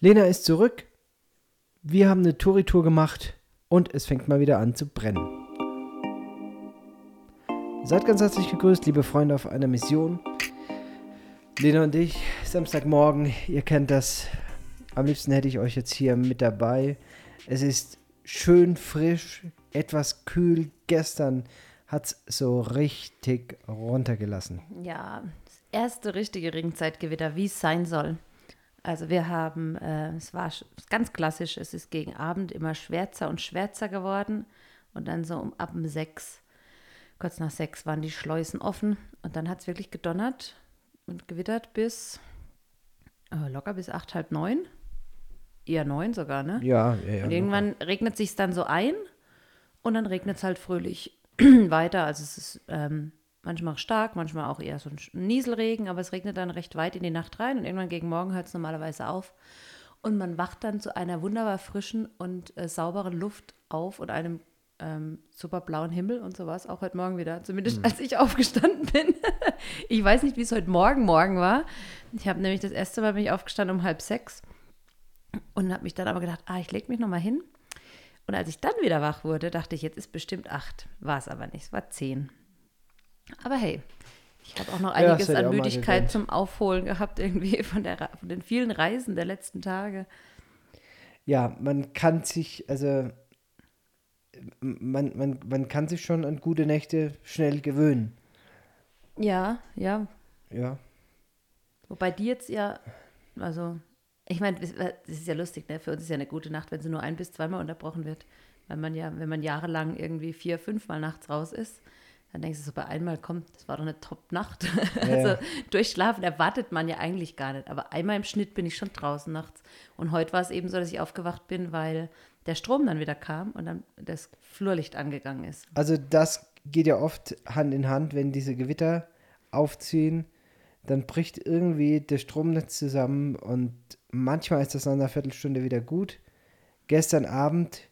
Lena ist zurück. Wir haben eine Touri-Tour gemacht und es fängt mal wieder an zu brennen. Seid ganz herzlich gegrüßt, liebe Freunde auf einer Mission. Lena und ich, Samstagmorgen, ihr kennt das. Am liebsten hätte ich euch jetzt hier mit dabei. Es ist schön frisch, etwas kühl. Gestern hat es so richtig runtergelassen. Ja, das erste richtige Regenzeitgewitter, wie es sein soll. Also wir haben, äh, es war ganz klassisch, es ist gegen Abend immer schwärzer und schwärzer geworden und dann so um ab um sechs, kurz nach sechs waren die Schleusen offen und dann hat es wirklich gedonnert und gewittert bis äh, locker bis acht, halb neun. Eher neun sogar, ne? Ja, ja, ja. Und irgendwann regnet sich dann so ein und dann regnet es halt fröhlich weiter. Also es ist ähm, manchmal auch stark, manchmal auch eher so ein Nieselregen, aber es regnet dann recht weit in die Nacht rein und irgendwann gegen Morgen hört es normalerweise auf. Und man wacht dann zu einer wunderbar frischen und äh, sauberen Luft auf und einem ähm, super blauen Himmel und sowas, auch heute Morgen wieder, zumindest Mhm. als ich aufgestanden bin. ich weiß nicht, wie es heute Morgen Morgen war. Ich habe nämlich das erste Mal bin ich aufgestanden um halb sechs und habe mich dann aber gedacht, ah, ich lege mich nochmal hin. Und als ich dann wieder wach wurde, dachte ich, jetzt ist bestimmt acht. War es aber nicht, es war zehn. Aber hey, ich habe auch noch Ja, einiges ich an Müdigkeit zum Aufholen gehabt, irgendwie von, der, von den vielen Reisen der letzten Tage. Ja, man kann sich, also man, man, man kann sich schon an gute Nächte schnell gewöhnen. Ja, ja. Ja. Wobei die jetzt ja, also, ich meine, das ist ja lustig, ne? Für uns ist ja eine gute Nacht, wenn sie nur ein bis zweimal unterbrochen wird. Weil man ja, wenn man jahrelang irgendwie vier, fünfmal nachts raus ist, dann denkst du so, bei einmal kommt, das war doch eine Top-Nacht. Also durchschlafen erwartet man ja eigentlich gar nicht. Aber einmal im Schnitt bin ich schon draußen nachts. Und heute war es eben so, dass ich aufgewacht bin, weil der Strom dann wieder kam und dann das Flurlicht angegangen ist. Also das geht ja oft Hand in Hand, wenn diese Gewitter aufziehen, dann bricht irgendwie das Stromnetz zusammen und manchmal ist das nach einer Viertelstunde wieder gut. Gestern Abend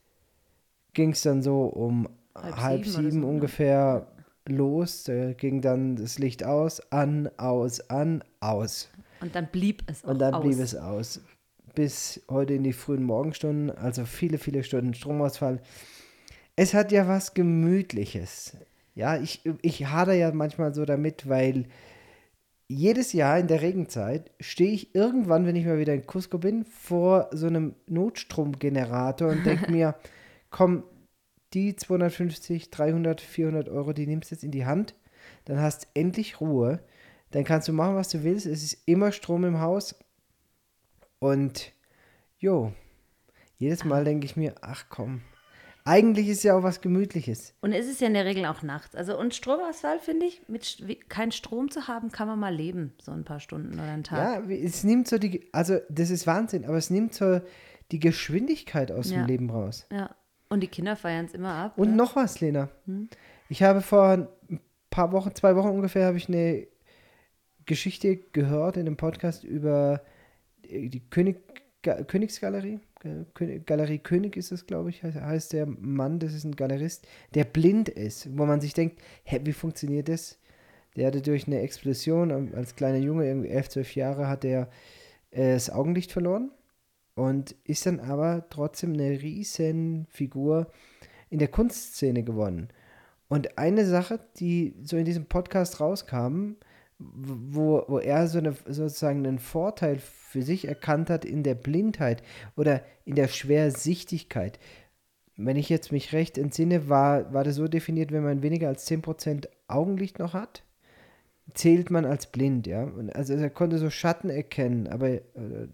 ging es dann so um Halb halb, sieben sieben, so, ne? ungefähr los. Da ging dann das Licht aus, an, aus, an, aus. Und dann blieb es auch Und dann aus. blieb es aus. Bis heute in die frühen Morgenstunden, also viele, viele Stunden Stromausfall. Es hat ja was Gemütliches. Ja, ich, ich hader ja manchmal so damit, weil jedes Jahr in der Regenzeit stehe ich irgendwann, wenn ich mal wieder in Cusco bin, vor so einem Notstromgenerator und denke mir, komm, die 250, 300, 400 Euro, die nimmst du jetzt in die Hand, dann hast endlich Ruhe, dann kannst du machen, was du willst, es ist immer Strom im Haus und jo, jedes Mal denke ich mir, ach komm, eigentlich ist ja auch was Gemütliches. Und es ist ja in der Regel auch nachts. Also und Stromausfall, finde ich, mit kein Strom zu haben, kann man mal leben, so ein paar Stunden oder einen Tag. Ja, es nimmt so die, also das ist Wahnsinn, aber es nimmt so die Geschwindigkeit aus Ja. dem Leben raus. Ja. Und die Kinder feiern es immer ab. Und ne? noch was, Lena. Ich habe vor ein paar Wochen, zwei Wochen ungefähr, habe ich eine Geschichte gehört in einem Podcast über die König, Ga- Königsgalerie. Ga- König, Galerie König ist es, glaube ich, heißt, heißt der Mann, das ist ein Galerist, der blind ist, wo man sich denkt, hä, wie funktioniert das? Der hatte durch eine Explosion ähm, als kleiner Junge, irgendwie elf, zwölf Jahre, hat er äh, das Augenlicht verloren und ist dann aber trotzdem eine riesen Figur in der Kunstszene gewonnen. Und eine Sache, die so in diesem Podcast rauskam, wo, wo er so eine, sozusagen einen Vorteil für sich erkannt hat in der Blindheit oder in der Schwersichtigkeit. Wenn ich jetzt mich recht entsinne, war, war das so definiert, wenn man weniger als 10% Augenlicht noch hat, zählt man als blind, ja. Und also er konnte so Schatten erkennen, aber äh,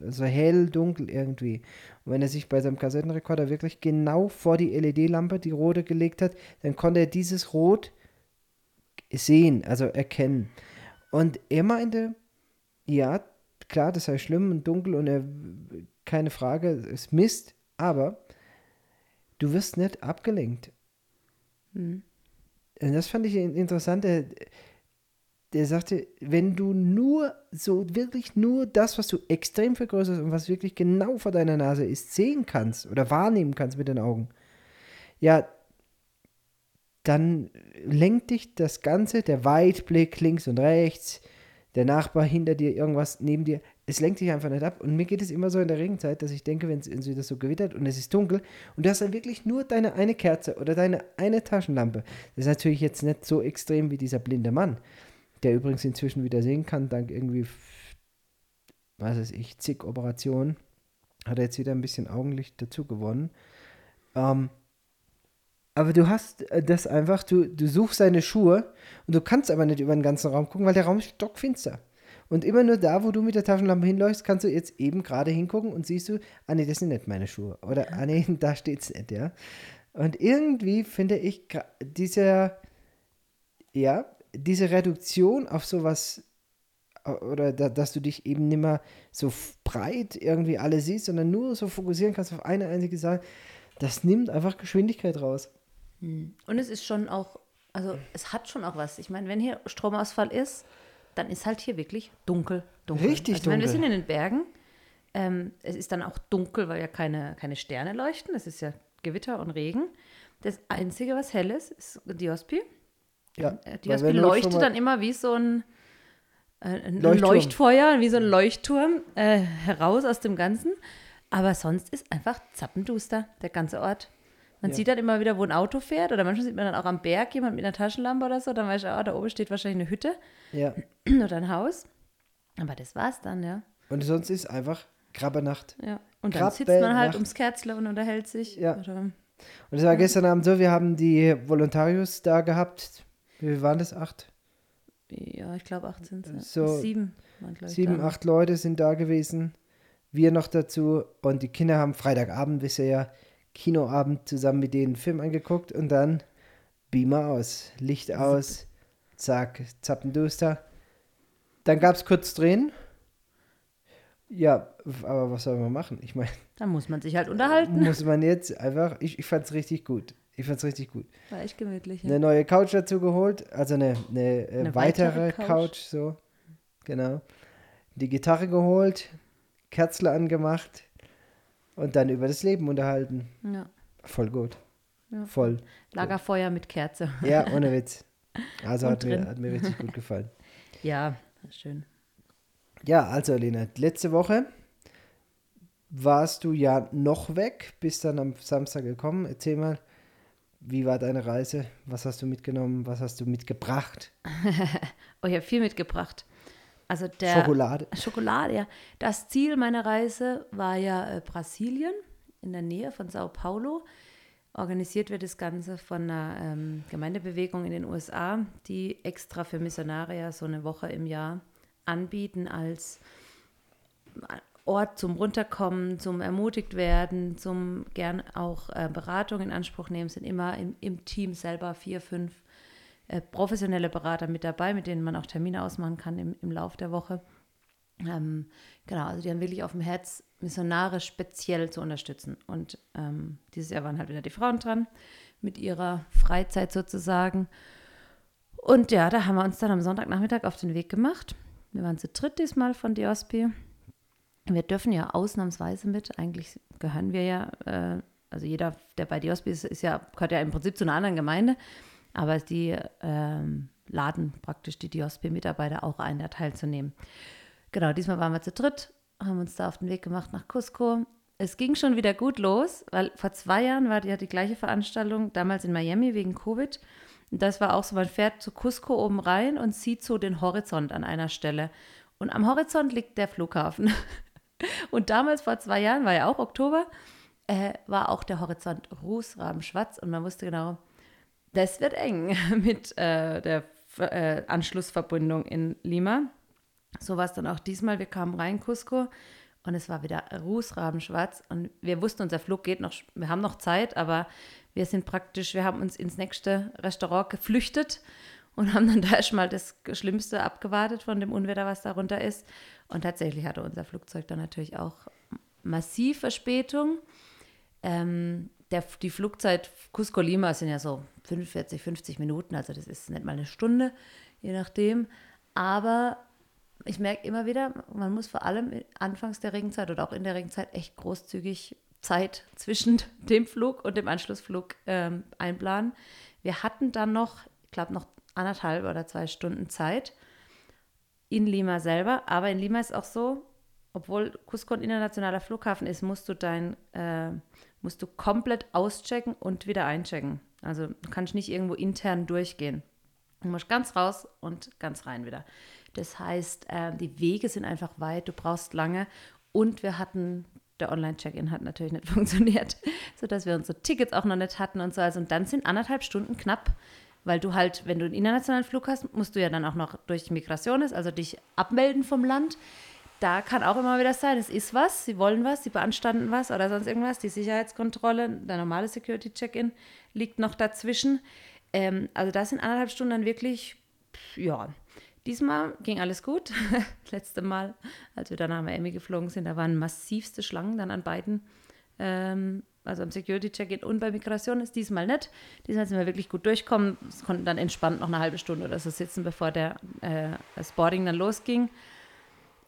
so hell, dunkel irgendwie. Und wenn er sich bei seinem Kassettenrekorder wirklich genau vor die LED-Lampe, die rote, gelegt hat, dann konnte er dieses Rot sehen, also erkennen. Und er meinte, ja, klar, das sei schlimm und dunkel und er, keine Frage, es Mist, aber du wirst nicht abgelenkt. Und das fand ich in- interessant. Der, der sagte, wenn du nur so wirklich nur das, was du extrem vergrößerst und was wirklich genau vor deiner Nase ist, sehen kannst oder wahrnehmen kannst mit den Augen, ja, dann lenkt dich das Ganze, der Weitblick links und rechts, der Nachbar hinter dir, irgendwas neben dir, es lenkt dich einfach nicht ab. Und mir geht es immer so in der Regenzeit, dass ich denke, wenn es wieder so gewittert und es ist dunkel und du hast dann wirklich nur deine eine Kerze oder deine eine Taschenlampe. Das ist natürlich jetzt nicht so extrem wie dieser blinde Mann, der übrigens inzwischen wieder sehen kann, dank irgendwie, was weiß ich, zig Operationen. Hat er jetzt wieder ein bisschen Augenlicht dazu gewonnen. Ähm, aber du hast äh, das einfach, du, du suchst seine Schuhe und du kannst aber nicht über den ganzen Raum gucken, weil der Raum ist stockfinster. Und immer nur da, wo du mit der Taschenlampe hinläufst, kannst du jetzt eben gerade hingucken und siehst du, ah nee, das sind nicht meine Schuhe. Oder ah nee, da steht's nicht, ja. Und irgendwie finde ich diese, ja, diese Reduktion auf sowas, oder da, dass du dich eben nicht mehr so breit irgendwie alle siehst, sondern nur so fokussieren kannst auf eine einzige Sache, das nimmt einfach Geschwindigkeit raus. Hm. Und es ist schon auch, also es hat schon auch was. Ich meine, wenn hier Stromausfall ist, dann ist halt hier wirklich dunkel, dunkel. Richtig also, dunkel. Meine, wir sind in den Bergen. Ähm, es ist dann auch dunkel, weil ja keine, keine Sterne leuchten. Es ist ja Gewitter und Regen. Das Einzige, was hell ist, ist Diospi. Ja, Äh, Diospi leuchtet dann immer wie so ein, äh, ein Leuchtturm. Leuchtfeuer, wie so ein Leuchtturm äh, heraus aus dem Ganzen. Aber sonst ist einfach zappenduster, der ganze Ort. Man Ja. sieht dann immer wieder, wo ein Auto fährt. Oder manchmal sieht man dann auch am Berg jemand mit einer Taschenlampe oder so. Dann weiß ich, ah, da oben steht wahrscheinlich eine Hütte Ja. oder ein Haus. Aber das war's dann, ja. Und sonst ist einfach Krabbernacht. ja. Und dann sitzt man halt Nacht. ums Kerzle und unterhält sich. Ja. Oder, Und es war gestern Abend so, wir haben die Volontarius da gehabt. Wie waren das? Acht? ja, ich glaube 18. Ja. So Sieben waren, Sieben, da. acht Leute sind da gewesen. Wir noch dazu. Und die Kinder haben Freitagabend, wisst ihr ja, Kinoabend zusammen mit denen einen Film angeguckt und dann Beamer aus, Licht aus, zack, zappenduster. Dann gab es kurz Drehen. Ja, aber was soll man machen? Ich meine, Dann muss man sich halt unterhalten. muss man jetzt einfach, ich, ich fand es richtig gut. Ich fand es richtig gut. War echt gemütlich. Eine Ja. neue Couch dazu geholt, also eine, eine, äh, Eine weitere, weitere Couch. Couch. so. Genau. Die Gitarre geholt, Kerzle angemacht und dann über das Leben unterhalten. Ja. Voll gut. Ja. Voll. Lagerfeuer mit Kerze. Ja, ohne Witz. Also Und hat mir, hat mir richtig gut gefallen. Ja, schön. Ja, also Lena, letzte Woche warst du ja noch weg, bist dann am Samstag gekommen. Erzähl mal, wie war deine Reise? Was hast du mitgenommen? Was hast du mitgebracht? Oh, ich habe viel mitgebracht. Also der Schokolade. Schokolade, ja. Das Ziel meiner Reise war ja äh, Brasilien, in der Nähe von Sao Paulo. Organisiert wird das Ganze von einer ähm, Gemeindebewegung in den USA, die extra für Missionare so eine Woche im Jahr anbieten als Ort zum Runterkommen, zum ermutigt werden, zum gern auch äh, Beratung in Anspruch nehmen, sind immer im, im Team selber vier, fünf äh, professionelle Berater mit dabei, mit denen man auch Termine ausmachen kann im, im Lauf der Woche. Ähm, genau, also die haben wirklich auf dem Herz, Missionare speziell zu unterstützen. Und ähm, dieses Jahr waren halt wieder die Frauen dran, mit ihrer Freizeit sozusagen. Und ja, da haben wir uns dann am Sonntagnachmittag auf den Weg gemacht. Wir waren zu dritt diesmal von Diospi. Wir dürfen ja ausnahmsweise mit, eigentlich gehören wir ja, äh, also jeder, der bei Diospi ist, ist ja, gehört ja im Prinzip zu einer anderen Gemeinde, aber die ähm, laden praktisch die Diospi-Mitarbeiter auch ein, da teilzunehmen. Genau, diesmal waren wir zu dritt, haben uns da auf den Weg gemacht nach Cusco. Es ging schon wieder gut los, weil vor zwei Jahren war ja die gleiche Veranstaltung, damals in Miami wegen Covid. Und das war auch so, man fährt zu Cusco oben rein und sieht so den Horizont an einer Stelle. Und am Horizont liegt der Flughafen. Und damals, vor zwei Jahren, war ja auch Oktober, äh, war auch der Horizont rußrabenschwarz und man wusste genau, das wird eng mit äh, der äh, Anschlussverbindung in Lima. So war es dann auch diesmal. Wir kamen rein, Cusco, und es war wieder rußrabenschwarz. Und wir wussten, unser Flug geht noch, wir haben noch Zeit, aber wir sind praktisch, wir haben uns ins nächste Restaurant geflüchtet und haben dann da erstmal das Schlimmste abgewartet von dem Unwetter, was darunter ist. Und tatsächlich hatte unser Flugzeug dann natürlich auch massiv Verspätung. Ähm, der, die Flugzeit Cusco-Lima sind ja so 45, 50 Minuten, also das ist nicht mal eine Stunde, je nachdem. Aber ich merke immer wieder, man muss vor allem anfangs der Regenzeit oder auch in der Regenzeit echt großzügig Zeit zwischen dem Flug und dem Anschlussflug ähm, einplanen. Wir hatten dann noch, ich glaube, noch anderthalb oder zwei Stunden Zeit in Lima selber. Aber in Lima ist auch so, obwohl Cusco ein internationaler Flughafen ist, musst du dein, äh, musst du komplett auschecken und wieder einchecken. Also du kannst nicht irgendwo intern durchgehen. Du musst ganz raus und ganz rein wieder. Das heißt, äh, die Wege sind einfach weit, du brauchst lange und wir hatten, der Online-Check-In hat natürlich nicht funktioniert, sodass wir unsere Tickets auch noch nicht hatten und so. Also und dann sind anderthalb Stunden knapp, weil du halt, wenn du einen internationalen Flug hast, musst du ja dann auch noch durch Migration also dich abmelden vom Land da kann auch immer wieder sein, es ist was, sie wollen was, sie beanstanden was oder sonst irgendwas. Die Sicherheitskontrolle, der normale Security-Check-In liegt noch dazwischen. Ähm, also das sind anderthalb Stunden dann wirklich, ja. Diesmal ging alles gut. Das letzte Mal, als wir dann nach Miami geflogen sind, da waren massivste Schlangen dann an beiden. Ähm, also am Security-Check-In und bei Migration ist diesmal nicht. Diesmal sind wir wirklich gut durchkommen. Es konnten dann entspannt noch eine halbe Stunde oder so sitzen, bevor der, äh, das Boarding dann losging.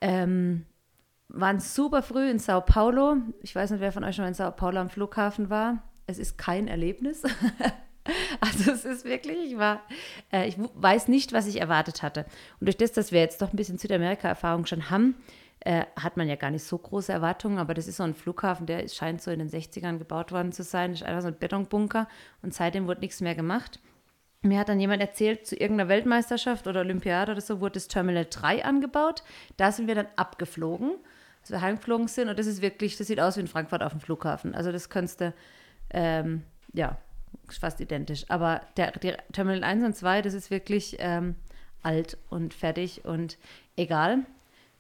Ähm, waren super früh in Sao Paulo. Ich weiß nicht, wer von euch schon mal in Sao Paulo am Flughafen war. Es ist kein Erlebnis. also es ist wirklich, ich war, äh, ich weiß nicht, was ich erwartet hatte. Und durch das, dass wir jetzt doch ein bisschen Südamerika-Erfahrung schon haben, äh, hat man ja gar nicht so große Erwartungen, aber das ist so ein Flughafen, der scheint so in den 60ern gebaut worden zu sein. Das ist einfach so ein Betonbunker und seitdem wurde nichts mehr gemacht. Mir hat dann jemand erzählt, zu irgendeiner Weltmeisterschaft oder Olympiade oder so wurde das Terminal 3 angebaut. Da sind wir dann abgeflogen, als wir heimgeflogen sind. Und das ist wirklich, das sieht aus wie in Frankfurt auf dem Flughafen. Also das könntest du, ähm, ja, fast identisch. Aber der, der, Terminal 1 und 2, das ist wirklich ähm, alt und fertig und egal.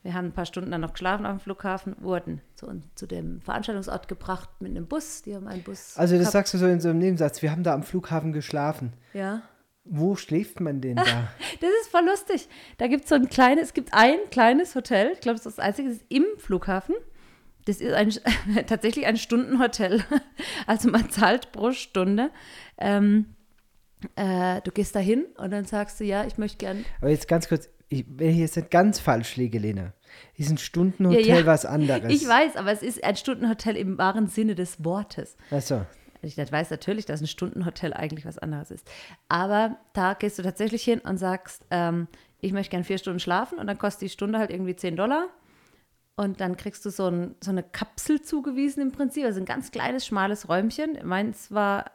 Wir haben ein paar Stunden dann noch geschlafen auf dem Flughafen, wurden zu, zu dem Veranstaltungsort gebracht mit einem Bus. Die haben einen Bus. Also das gehabt. sagst du so in so einem Nebensatz. Wir haben da am Flughafen geschlafen. Ja. Wo schläft man denn da? das ist voll lustig. Da gibt es so ein kleines, es gibt ein kleines Hotel, ich glaube, das ist das einzige, das ist im Flughafen. Das ist ein, tatsächlich ein Stundenhotel. Also man zahlt pro Stunde. Ähm, äh, du gehst da hin und dann sagst du, ja, ich möchte gern. Aber jetzt ganz kurz, ich, wenn ich jetzt nicht ganz falsch liege, Lena, ist ein Stundenhotel ja, ja. was anderes. Ich weiß, aber es ist ein Stundenhotel im wahren Sinne des Wortes. Ach so ich weiß natürlich, dass ein Stundenhotel eigentlich was anderes ist. Aber da gehst du tatsächlich hin und sagst, ähm, ich möchte gerne vier Stunden schlafen und dann kostet die Stunde halt irgendwie 10 Dollar. Und dann kriegst du so, ein, so eine Kapsel zugewiesen im Prinzip, also ein ganz kleines, schmales Räumchen. Meins war,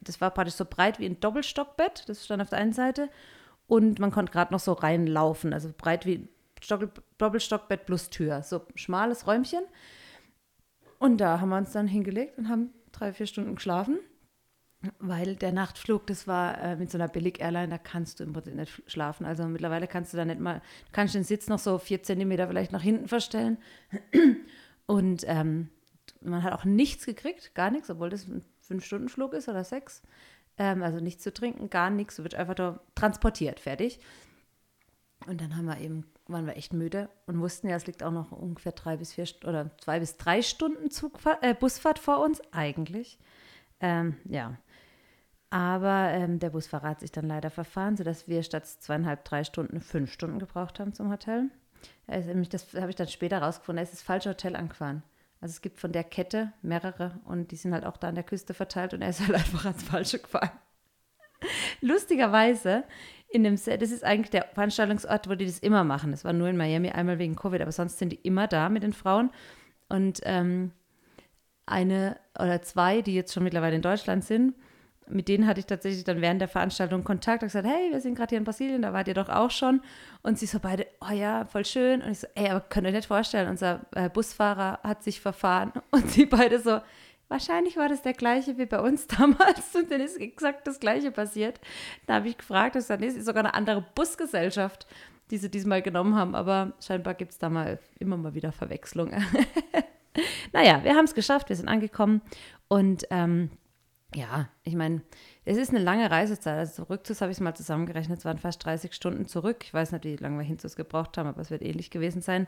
das war praktisch so breit wie ein Doppelstockbett, das stand auf der einen Seite. Und man konnte gerade noch so reinlaufen, also breit wie Doppelstockbett plus Tür. So schmales Räumchen. Und da haben wir uns dann hingelegt und haben drei, vier Stunden geschlafen, weil der Nachtflug, das war äh, mit so einer Billig-Airline, da kannst du im Prinzip nicht schlafen. Also mittlerweile kannst du da nicht mal, kannst den Sitz noch so vier Zentimeter vielleicht nach hinten verstellen. Und ähm, man hat auch nichts gekriegt, gar nichts, obwohl das ein Fünf-Stunden-Flug ist oder sechs. Ähm, also nichts zu trinken, gar nichts, du wird einfach da transportiert, fertig. Und dann haben wir eben, waren wir echt müde und wussten ja, es liegt auch noch ungefähr drei bis vier oder zwei bis drei Stunden Zugfahrt, äh, Busfahrt vor uns, eigentlich. Ähm, ja. Aber ähm, der Busfahrer hat sich dann leider verfahren, sodass wir statt zweieinhalb, drei Stunden fünf Stunden gebraucht haben zum Hotel. Das habe ich dann später rausgefunden, er ist das falsche Hotel angefahren. Also es gibt von der Kette mehrere und die sind halt auch da an der Küste verteilt und er ist halt einfach ans Falsche gefahren. Lustigerweise in dem Set, das ist eigentlich der Veranstaltungsort, wo die das immer machen. Das war nur in Miami einmal wegen Covid, aber sonst sind die immer da mit den Frauen. Und ähm, eine oder zwei, die jetzt schon mittlerweile in Deutschland sind, mit denen hatte ich tatsächlich dann während der Veranstaltung Kontakt und gesagt, hey, wir sind gerade hier in Brasilien, da wart ihr doch auch schon. Und sie so beide, oh ja, voll schön. Und ich so, ey, aber könnt ihr euch nicht vorstellen, unser äh, Busfahrer hat sich verfahren. Und sie beide so, Wahrscheinlich war das der gleiche wie bei uns damals und dann ist exakt das gleiche passiert. Da habe ich gefragt, das ist sogar eine andere Busgesellschaft, die sie diesmal genommen haben, aber scheinbar gibt es da mal immer mal wieder Verwechslungen. naja, wir haben es geschafft, wir sind angekommen und ähm, ja, ich meine, es ist eine lange Reisezeit. Also Rückzus habe ich es mal zusammengerechnet, es waren fast 30 Stunden zurück. Ich weiß nicht, wie lange wir Hinzus gebraucht haben, aber es wird ähnlich gewesen sein,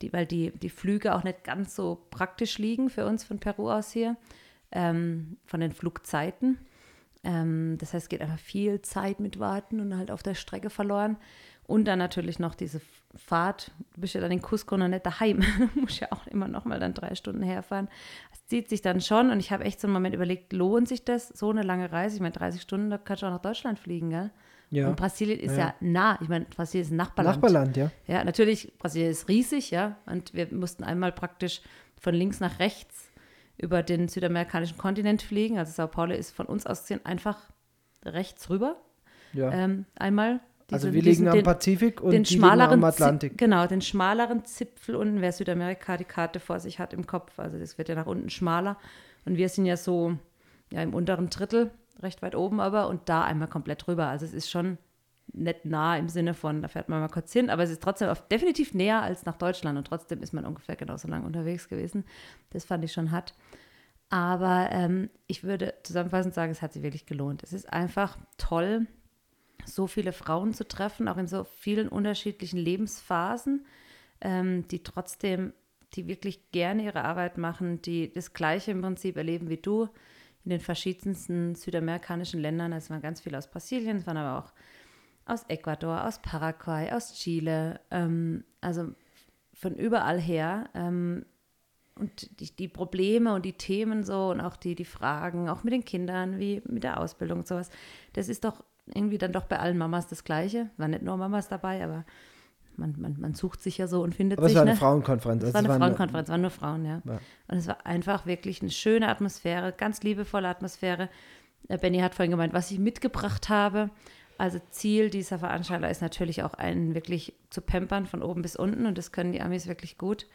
die, weil die, die Flüge auch nicht ganz so praktisch liegen für uns von Peru aus hier, ähm, von den Flugzeiten. Ähm, das heißt, es geht einfach viel Zeit mit Warten und halt auf der Strecke verloren. Und dann natürlich noch diese Fahrt. Du bist ja dann in Cusco noch nicht daheim. du musst ja auch immer noch mal dann drei Stunden herfahren. Es zieht sich dann schon und ich habe echt so einen Moment überlegt, lohnt sich das, so eine lange Reise? Ich meine, 30 Stunden, da kannst du auch nach Deutschland fliegen, gell? Ja. Und Brasilien ist Ja. ja, nah. Ich meine, Brasilien ist ein Nachbarland. Nachbarland, ja. Ja, natürlich, Brasilien ist riesig, ja. Und wir mussten einmal praktisch von links nach rechts über den südamerikanischen Kontinent fliegen. Also Sao Paulo ist von uns aus gesehen einfach rechts rüber. ja. Ähm, einmal. Also wir diesen- liegen am den, Pazifik und den schmaleren am Atlantik. genau, den schmaleren Zipfel unten, wer Südamerika die Karte vor sich hat im Kopf. Also das wird ja nach unten schmaler. Und wir sind ja so ja, im unteren Drittel, recht weit oben aber, und da einmal komplett rüber. Also es ist schon nicht nah im Sinne von, da fährt man mal kurz hin, aber es ist trotzdem auf, definitiv näher als nach Deutschland und trotzdem ist man ungefähr genauso lang unterwegs gewesen. Das fand ich schon hart. Aber ähm, ich würde zusammenfassend sagen, es hat sich wirklich gelohnt. Es ist einfach toll, so viele Frauen zu treffen, auch in so vielen unterschiedlichen Lebensphasen, ähm, die trotzdem, die wirklich gerne ihre Arbeit machen, die das Gleiche im Prinzip erleben wie du in den verschiedensten südamerikanischen Ländern. Also es waren ganz viele aus Brasilien, es waren aber auch aus Ecuador, aus Paraguay, aus Chile, ähm, also von überall her. Ähm, und die, die Probleme und die Themen so und auch die, die Fragen, auch mit den Kindern, wie mit der Ausbildung und sowas, das ist doch irgendwie dann doch bei allen Mamas das Gleiche. War nicht nur Mamas dabei, aber man, man, man sucht sich ja so und findet Aber es sich. war eine ne? Frauenkonferenz. Es also war eine es Frauenkonferenz, waren nur Frauen, ja. Ja. Und es war einfach wirklich eine schöne Atmosphäre, ganz liebevolle Atmosphäre. Äh, Benny hat vorhin gemeint, was ich mitgebracht habe. Also Ziel dieser Veranstalter ist natürlich auch einen wirklich zu pampern von oben bis unten und das können die Amis wirklich gut.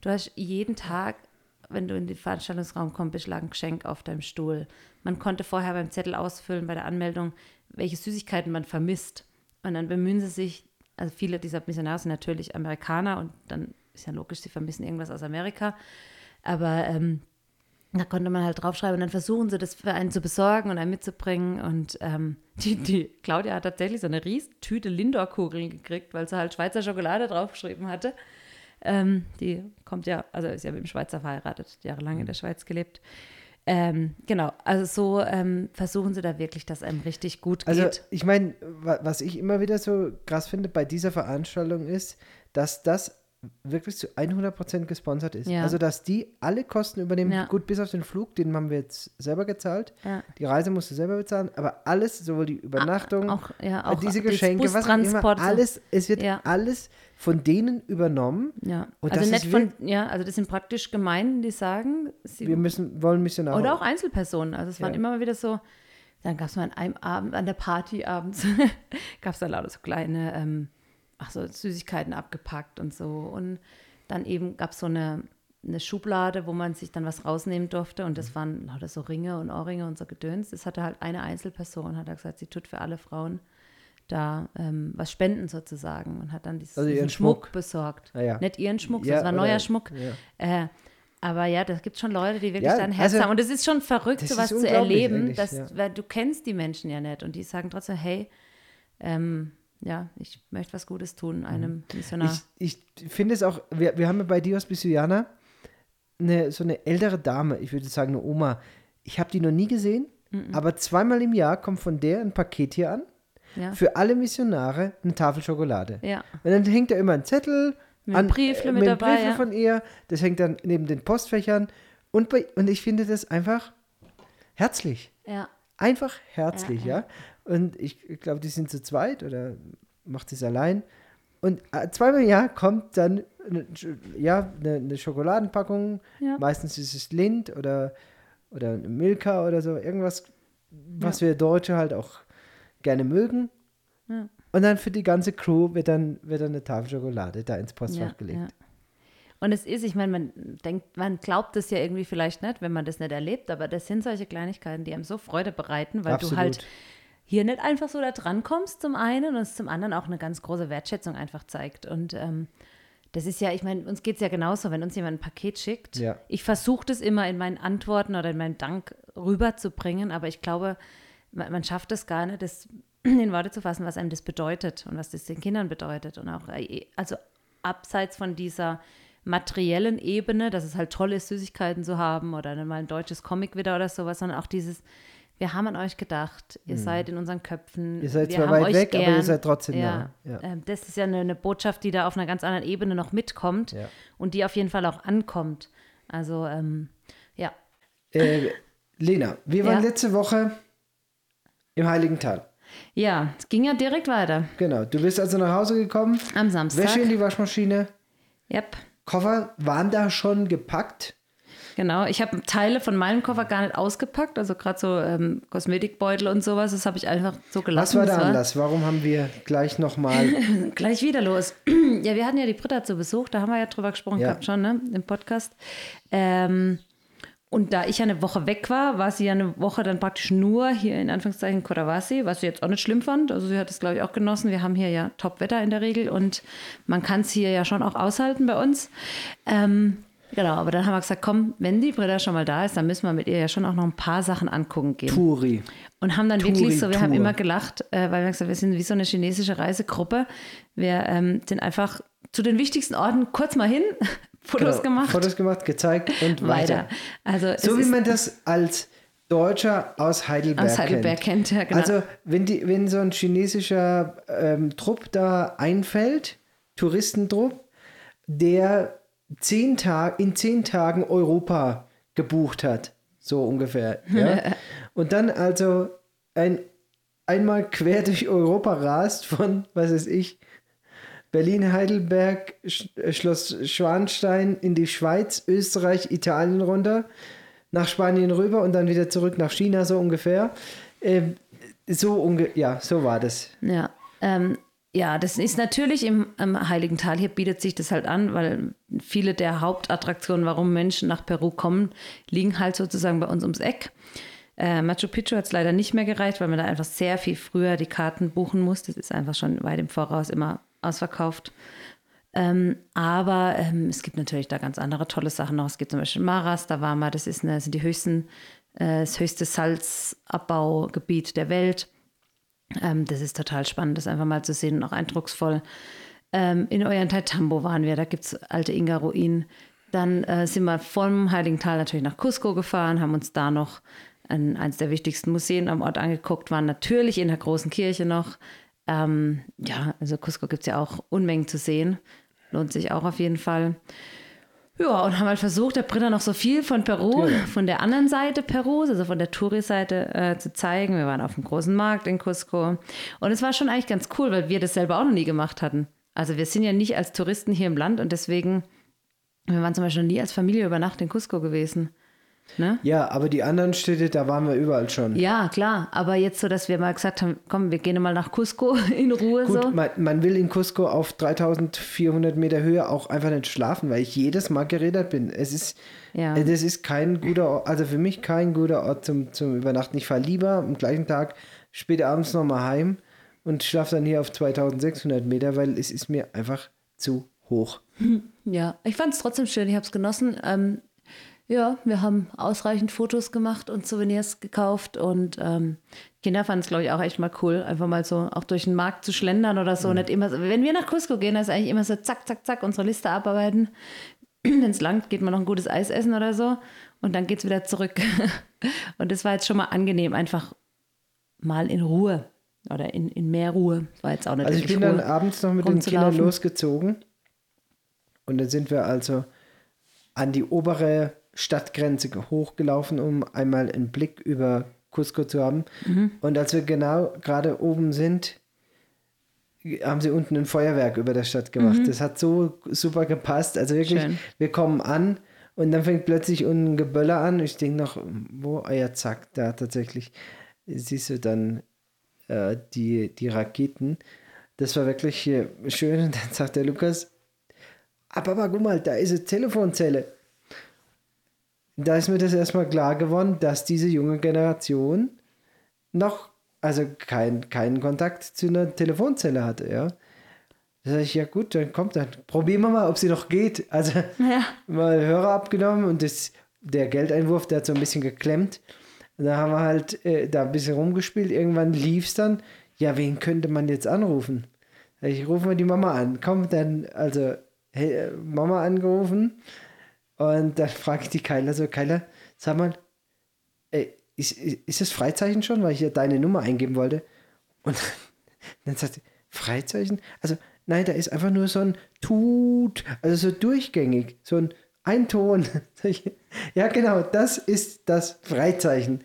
Du hast jeden Tag, wenn du in den Veranstaltungsraum kommst, bist, lag ein Geschenk auf deinem Stuhl. Man konnte vorher beim Zettel ausfüllen, bei der Anmeldung, welche Süßigkeiten man vermisst. Und dann bemühen sie sich, also viele dieser Missionare sind natürlich Amerikaner und dann ist ja logisch, sie vermissen irgendwas aus Amerika. Aber ähm, da konnte man halt draufschreiben und dann versuchen sie das für einen zu besorgen und einen mitzubringen. Und ähm, die, die Claudia hat tatsächlich so eine riesen Tüte Lindor-Kugeln gekriegt, weil sie halt Schweizer Schokolade draufgeschrieben hatte. Ähm, die kommt ja, also ist ja mit dem Schweizer verheiratet, jahrelang in der Schweiz gelebt. Ähm, genau, also so ähm, versuchen sie da wirklich, dass einem richtig gut Also geht. ich meine, wa- was ich immer wieder so krass finde bei dieser Veranstaltung ist, dass das wirklich zu 100% gesponsert ist. Ja. Also dass die alle Kosten übernehmen, Ja. gut bis auf den Flug, den haben wir jetzt selber gezahlt. Ja. Die Reise musst du selber bezahlen, aber alles, sowohl die Übernachtung, Auch, ja, äh, auch diese Geschenke, was auch immer, alles, es wird Ja. alles von denen übernommen. Ja, also das nicht von, ja, also das sind praktisch Gemeinden, die sagen, sie Wir müssen, wollen Missionare. Oder auch Einzelpersonen. Also es waren Ja. immer mal wieder so, dann gab es mal an einem Abend, an der Party abends, gab es dann lauter so kleine, ähm, ach so, Süßigkeiten abgepackt und so. Und dann eben gab es so eine, eine Schublade, wo man sich dann was rausnehmen durfte. Und Mhm. das waren lauter so Ringe und Ohrringe und so Gedöns. Das hatte halt eine Einzelperson, hat er gesagt, sie tut für alle Frauen da ähm, was spenden sozusagen und hat dann dieses, Also diesen Schmuck, Schmuck. besorgt. Ah, ja. Nicht ihren Schmuck, Ja, das war neuer Schmuck. ja. Äh, aber ja, da gibt es schon Leute, die wirklich Ja, da ein Herz also, haben. Und es ist schon verrückt, sowas zu erleben, dass, ja. weil du kennst die Menschen ja nicht. Und die sagen trotzdem, hey, ähm, ja, ich möchte was Gutes tun, einem Missionar. Ich, ich finde es auch, wir, wir haben ja bei Dios Bisuiana eine, so eine ältere Dame, ich würde sagen eine Oma. Ich habe die noch nie gesehen, aber zweimal im Jahr kommt von der ein Paket hier an. Ja. Für alle Missionare eine Tafel Schokolade. ja. Und dann hängt da immer ein Zettel Mit einem Briefle mit einem dabei, Briefle ja. von ihr. Das hängt dann neben den Postfächern. Und, bei, und ich finde das einfach herzlich. ja. Einfach herzlich, Ja, ja. Und ich, ich glaube, die sind zu zweit oder macht es allein. Und äh, zweimal im Jahr kommt dann eine, ja, eine, eine Schokoladenpackung. Ja. Meistens ist es Lind oder, oder Milka oder so. Irgendwas, was wir Deutsche halt auch gerne mögen. Ja. Und dann für die ganze Crew wird dann, wird dann eine Tafel Schokolade da ins Postfach Ja, gelegt. ja. Und es ist, ich meine, man denkt, man glaubt es ja irgendwie vielleicht nicht, wenn man das nicht erlebt, aber das sind solche Kleinigkeiten, die einem so Freude bereiten, weil Absolut. du halt hier nicht einfach so da dran kommst zum einen und es zum anderen auch eine ganz große Wertschätzung einfach zeigt. Und ähm, das ist ja, ich meine, uns geht es ja genauso, wenn uns jemand ein Paket schickt. Ja. Ich versuche das immer in meinen Antworten oder in meinem Dank rüberzubringen, aber ich glaube, man, man schafft es gar nicht, das in Worte zu fassen, was einem das bedeutet und was das den Kindern bedeutet. Und auch, äh, also abseits von dieser materiellen Ebene, dass es halt toll ist, Süßigkeiten zu haben oder dann mal ein deutsches Comic wieder oder sowas, sondern auch dieses, wir haben an euch gedacht, ihr seid in unseren Köpfen. Hm. Ihr seid zwar weit weg, aber ihr gern. seid trotzdem ja, nah. Ja. ähm, Das ist ja eine, eine Botschaft, die da auf einer ganz anderen Ebene noch mitkommt Ja. und die auf jeden Fall auch ankommt. Also, ähm, ja. Äh, Lena, wir waren letzte Woche im Heiligen Tal. Ja, es ging ja direkt weiter. Genau. Du bist also nach Hause gekommen, Am Samstag. Wäsche in die Waschmaschine, Yep. Koffer waren da schon gepackt. Genau, ich habe Teile von meinem Koffer gar nicht ausgepackt, also gerade so ähm, Kosmetikbeutel und sowas, das habe ich einfach so Was gelassen. war der Das Anlass? Warum haben wir gleich nochmal Gleich wieder los. ja, wir hatten ja die Britta zu Besuch, da haben wir ja drüber gesprochen Ja. gehabt schon, ne, im Podcast. Ähm, und da ich ja eine Woche weg war, war sie ja eine Woche dann praktisch nur hier in Anführungszeichen Kodawasi, was sie jetzt auch nicht schlimm fand. Also sie hat es, glaube ich, auch genossen. Wir haben hier ja Top-Wetter in der Regel und man kann es hier ja schon auch aushalten bei uns. Ähm, genau, aber dann haben wir gesagt, komm, wenn die Britta schon mal da ist, dann müssen wir mit ihr ja schon auch noch ein paar Sachen angucken gehen. Turi? Und haben dann wirklich so, wir haben Touri-Tour. immer gelacht, äh, weil wir gesagt wir sind wie so eine chinesische Reisegruppe. Wir ähm, sind einfach zu den wichtigsten Orten kurz mal hin, Fotos Genau, gemacht, Fotos gemacht, gezeigt und weiter. weiter. Also So wie man das als Deutscher aus Heidelberg, aus Heidelberg kennt. kennt. Ja, genau. Also wenn, die, wenn so ein chinesischer ähm, Trupp da einfällt, Touristentrupp, der zehn Tag, in zehn Tagen Europa gebucht hat, so ungefähr. Ja? Und dann also ein, einmal quer durch Europa rast von, was weiß ich, Berlin, Heidelberg, Sch äh, Schloss Schwanstein in die Schweiz, Österreich, Italien runter, nach Spanien rüber und dann wieder zurück nach China, so ungefähr. Ähm, so unge ja, so war das. Ja, ähm, ja, das ist natürlich im, im Heiligen Tal. Hier bietet sich das halt an, weil viele der Hauptattraktionen, warum Menschen nach Peru kommen, liegen halt sozusagen bei uns ums Eck. Äh, Machu Picchu hat es leider nicht mehr gereicht, weil man da einfach sehr viel früher die Karten buchen muss. Das ist einfach schon weit im Voraus immer ausverkauft. Ähm, aber ähm, es gibt natürlich da ganz andere tolle Sachen noch. Es gibt zum Beispiel Maras, da war mal, das ist eine, sind die höchsten, äh, das höchste Salzabbaugebiet der Welt. Ähm, das ist total spannend, das einfach mal zu sehen und auch eindrucksvoll. Ähm, in Ollantaytambo waren wir, da gibt es alte Inga-Ruinen. Dann äh, sind wir vom Heiligen Tal natürlich nach Cusco gefahren, haben uns da noch ein, eines der wichtigsten Museen am Ort angeguckt, waren natürlich in der großen Kirche noch. Ähm, ja, also Cusco gibt es ja auch Unmengen zu sehen. Lohnt sich auch auf jeden Fall. Ja, und haben halt versucht, der Britta noch so viel von Peru, von der anderen Seite Perus, also von der Touri-Seite äh, zu zeigen. Wir waren auf dem großen Markt in Cusco. Und es war schon eigentlich ganz cool, weil wir das selber auch noch nie gemacht hatten. Also wir sind ja nicht als Touristen hier im Land und deswegen, wir waren zum Beispiel noch nie als Familie über Nacht in Cusco gewesen. Ne? Ja, aber die anderen Städte, da waren wir überall schon. Ja, klar. Aber jetzt so, dass wir mal gesagt haben, komm, wir gehen mal nach Cusco in Ruhe Gut, so. man, man will in Cusco auf 3400 Meter Höhe auch einfach nicht schlafen, weil ich jedes Mal geredet bin. Es ist, Ja. äh, das ist kein guter Ort, also für mich kein guter Ort zum, zum Übernachten. Ich fahre lieber am gleichen Tag später abends nochmal heim und schlafe dann hier auf 2600 Meter, weil es ist mir einfach zu hoch. Ja, ich fand es trotzdem schön, ich habe es genossen. Ähm, ja, wir haben ausreichend Fotos gemacht und Souvenirs gekauft und ähm, Kinder fanden es, glaube ich, auch echt mal cool, einfach mal so auch durch den Markt zu schlendern oder so. Nicht immer. Wenn wir nach Cusco gehen, ist eigentlich immer so zack, zack, zack, unsere Liste abarbeiten. Wenn es langt, geht man noch ein gutes Eis essen oder so und dann geht es wieder zurück. und das war jetzt schon mal angenehm, einfach mal in Ruhe oder in, in mehr Ruhe. War jetzt auch nicht Also ich bin dann Ruhe, abends noch mit den Kindern losgezogen und dann sind wir also an die obere Stadtgrenze hochgelaufen, um einmal einen Blick über Cusco zu haben. Mhm. Und als wir genau gerade oben sind, haben sie unten ein Feuerwerk über der Stadt gemacht. Das hat so super gepasst. Also wirklich, Mhm. Schön. wir kommen an und dann fängt plötzlich unten ein Geböller an. Ich denke noch, wo, ah ja, zack, da tatsächlich siehst du dann äh, die, die Raketen. Das war wirklich äh, schön. Und dann sagt der Lukas, ah, Papa, guck mal, da ist eine Telefonzelle. Da ist mir das erstmal klar geworden, dass diese junge Generation noch, also kein, keinen Kontakt zu einer Telefonzelle hatte, ja. Da sag ich, ja gut, dann kommt, dann probieren wir mal, ob sie noch geht. Also Ja. mal Hörer abgenommen und das, der Geldeinwurf, der hat so ein bisschen geklemmt. Und da haben wir halt äh, da ein bisschen rumgespielt. Irgendwann lief es dann. Ja, wen könnte man jetzt anrufen? Ich rufe mal die Mama an. Komm, dann, also hey, äh, Mama angerufen. Und dann frage ich die Keiler so, Keiler, sag mal, ey, ist, ist ist das Freizeichen schon, weil ich ja deine Nummer eingeben wollte? Und dann sagt sie, Freizeichen? Also, nein, da ist einfach nur so ein Tut, also so durchgängig, so ein ein Ton. Sag ich, ja, genau, das ist das Freizeichen.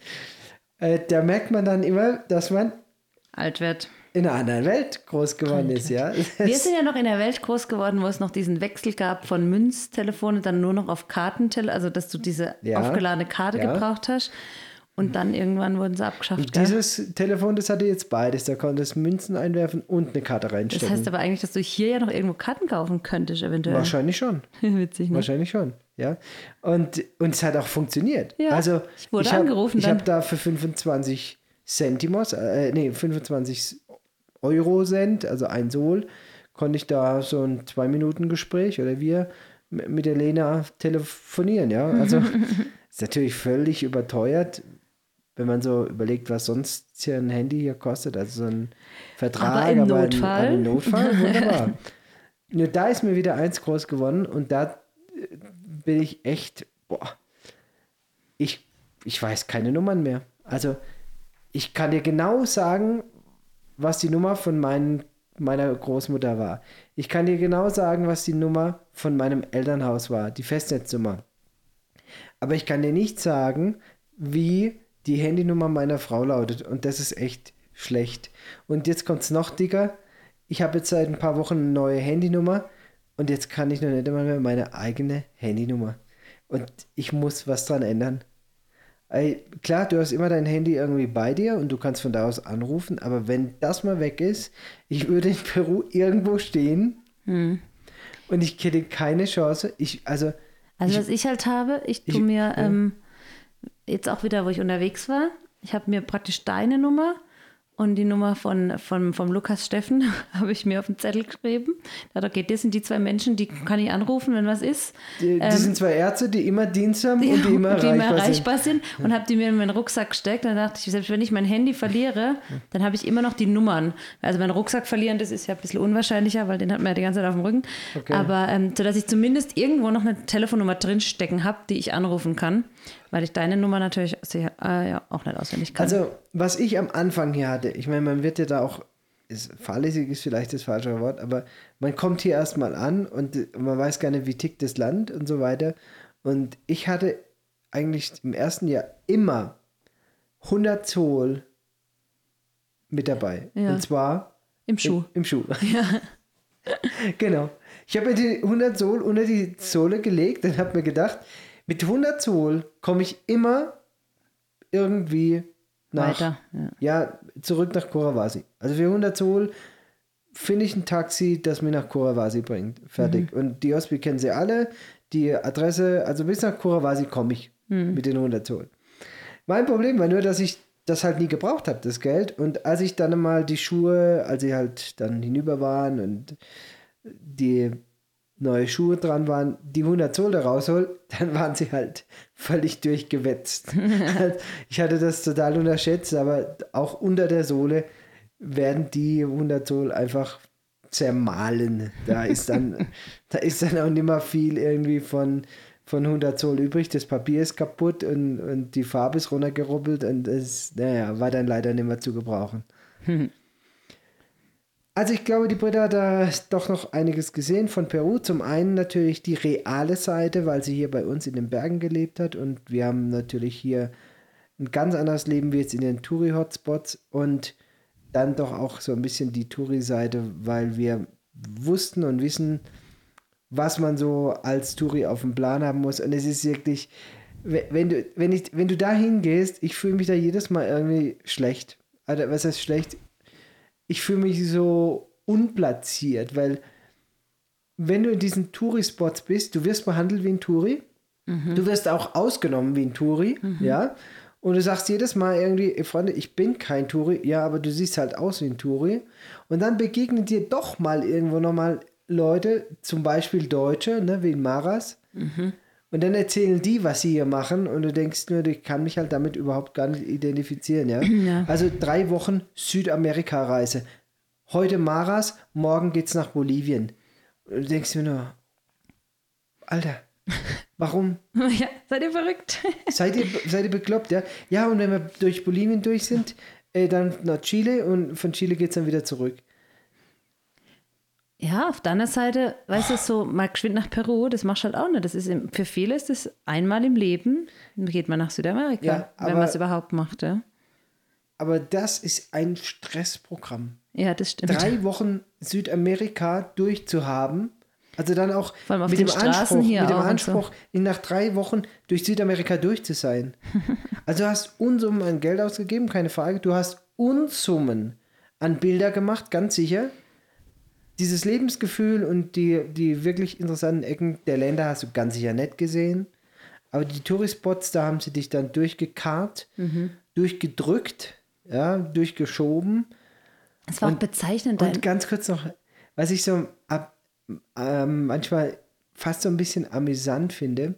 Äh, da merkt man dann immer, dass man alt wird. In einer anderen Welt groß geworden ist, ja. Wir sind ja noch in der Welt groß geworden, wo es noch diesen Wechsel gab von Münztelefone dann nur noch auf Kartentelefone, also dass du diese Ja. aufgeladene Karte Ja. gebraucht hast. Und dann irgendwann wurden sie abgeschafft. gell? Dieses Telefon, das hatte jetzt beides. Da konntest du Münzen einwerfen und eine Karte Das reinstecken. heißt aber eigentlich, dass du hier ja noch irgendwo Karten kaufen könntest, eventuell. Wahrscheinlich schon. Witzig, ne? Wahrscheinlich schon, ja. Und, und es hat auch funktioniert. Ja, also, ich wurde hab- angerufen Ich dann. habe da für 25 Centimos, äh, nee, 25 Euro-Cent, also ein Sol, konnte ich da so ein Zwei-Minuten-Gespräch oder wir mit der Lena telefonieren, ja. Also, ist natürlich völlig überteuert, wenn man so überlegt, was sonst hier ein Handy hier kostet. Also so ein Vertrag, Aber im ein- Notfall? Ein, Notfall, wunderbar. Nur da ist mir wieder eins groß gewonnen und da äh, bin ich echt, boah, ich, ich weiß keine Nummern mehr. Also ich kann dir genau sagen, was die Nummer von meinen, meiner Großmutter war. Ich kann dir genau sagen, was die Nummer von meinem Elternhaus war, die Festnetznummer. Aber ich kann dir nicht sagen, wie die Handynummer meiner Frau lautet. Und das ist echt schlecht. Und jetzt kommt es noch dicker. Ich habe jetzt seit ein paar Wochen eine neue Handynummer und jetzt kann ich noch nicht einmal mehr meine eigene Handynummer. Und ich muss was dran ändern. Ey, klar, du hast immer dein Handy irgendwie bei dir und du kannst von da aus anrufen, aber wenn das mal weg ist, ich würde in Peru irgendwo stehen Hm. und ich hätte keine Chance. Ich, also, Also ich, was ich halt habe, ich tue ich- mir ja. ähm, jetzt auch wieder, wo ich unterwegs war, ich habe mir praktisch deine Nummer und die Nummer von, von, vom Lukas Steffen habe ich mir auf den Zettel geschrieben. Da hat, okay, das sind die zwei Menschen, die kann ich anrufen, wenn was ist. die, die sind zwei Ärzte, die immer Dienst haben Ja, und die immer die immer erreichbar, erreichbar sind. Und habe die mir in meinen Rucksack gesteckt. Dann dachte ich, selbst wenn ich mein Handy verliere, dann habe ich immer noch die Nummern. Also meinen Rucksack verlieren, das ist ja ein bisschen unwahrscheinlicher, weil den hat man ja die ganze Zeit auf dem Rücken. Okay. Aber ähm, so dass ich zumindest irgendwo noch eine Telefonnummer drinstecken habe, die ich anrufen kann, weil ich deine Nummer natürlich sicher, äh, ja, auch nicht auswendig kann. Also, was ich am Anfang hier hatte, ich meine, man wird ja da auch, ist, fahrlässig ist vielleicht das falsche Wort, aber man kommt hier erstmal an und man weiß gar nicht, wie tickt das Land und so weiter. Und ich hatte eigentlich im ersten Jahr immer 100 Zoll mit dabei. Ja. Und zwar Im Schuh. Im, im Schuh. genau. Ich habe mir die 100 Zoll unter die Sohle gelegt und habe mir gedacht, mit 100 Zoll komme ich immer irgendwie nach, Weiter. Ja. ja, zurück nach Kurawasi. Also für 100 Zoll finde ich ein Taxi, das mich nach Kurawasi bringt. Fertig. Und die Ospi kennen sie alle. Die Adresse, also bis nach Kurawasi komme ich mit den 100 Zoll. Mein Problem war nur, dass ich das halt nie gebraucht habe, das Geld. Und als ich dann mal die Schuhe, als sie halt dann hinüber waren und die neue Schuhe dran waren, die 100 Zoll da raushol, dann waren sie halt völlig durchgewetzt. Halt, ich hatte das total unterschätzt, aber auch unter der Sohle werden die 100 Zoll einfach zermahlen. Da ist dann, da ist dann auch nicht mehr viel irgendwie von, von 100 Zoll übrig. Das Papier ist kaputt und, und die Farbe ist runtergerubbelt und das, naja, war dann leider nicht mehr zu gebrauchen. Also ich glaube, die Britta hat da doch noch einiges gesehen von Peru. Zum einen natürlich die reale Seite, weil sie hier bei uns in den Bergen gelebt hat und wir haben natürlich hier ein ganz anderes Leben wie jetzt in den Touri-Hotspots und dann doch auch so ein bisschen die Touri-Seite, weil wir wussten und wissen, was man so als Touri auf dem Plan haben muss. Und es ist wirklich, we- wenn du, wenn ich, wenn du da hingehst, ich fühle mich da jedes Mal irgendwie schlecht. Also, was heißt schlecht? Ich fühle mich so unplatziert, weil wenn du in diesen Touri-Spots bist, du wirst behandelt wie ein Touri. Du wirst auch ausgenommen wie ein Touri, ja. Und du sagst jedes Mal irgendwie, Freunde, ich bin kein Touri, ja, aber du siehst halt aus wie ein Touri. Und dann begegnen dir doch mal irgendwo nochmal Leute, zum Beispiel Deutsche, ne, wie in Maras. Und dann erzählen die, was sie hier machen. Und du denkst nur, ich kann mich halt damit überhaupt gar nicht identifizieren, ja. Ja. Also drei Wochen Südamerika-Reise. Heute Maras, morgen geht's nach Bolivien. Und du denkst mir nur, Alter, warum? ja, seid ihr verrückt? Seid ihr, seid ihr bekloppt, ja? Ja, und wenn wir durch Bolivien durch sind, äh, dann nach Chile und von Chile geht es dann wieder zurück. Ja, auf deiner Seite, weißt du, so mal geschwind nach Peru, das machst du halt auch nicht. Das ist im, für viele ist das einmal im Leben, dann geht man nach Südamerika, Ja, wenn aber- man es überhaupt macht, ja. aber das ist ein Stressprogramm. Ja, das stimmt. Drei Wochen Südamerika durchzuhaben, also dann auch Vor allem auf mit dem Anspruch, hier mit dem auch und so. Anspruch nach drei Wochen durch Südamerika durch zu sein. Also du hast Unsummen an Geld ausgegeben, keine Frage. Du hast Unsummen an Bilder gemacht, ganz sicher. Dieses Lebensgefühl und die, die wirklich interessanten Ecken der Länder hast du ganz sicher nicht gesehen. Aber die Touristspots, da haben sie dich dann durchgekarrt, Mhm. durchgedrückt, ja, durchgeschoben. Es war auch bezeichnend. Und ganz kurz noch, was ich so ab, ähm, manchmal fast so ein bisschen amüsant finde,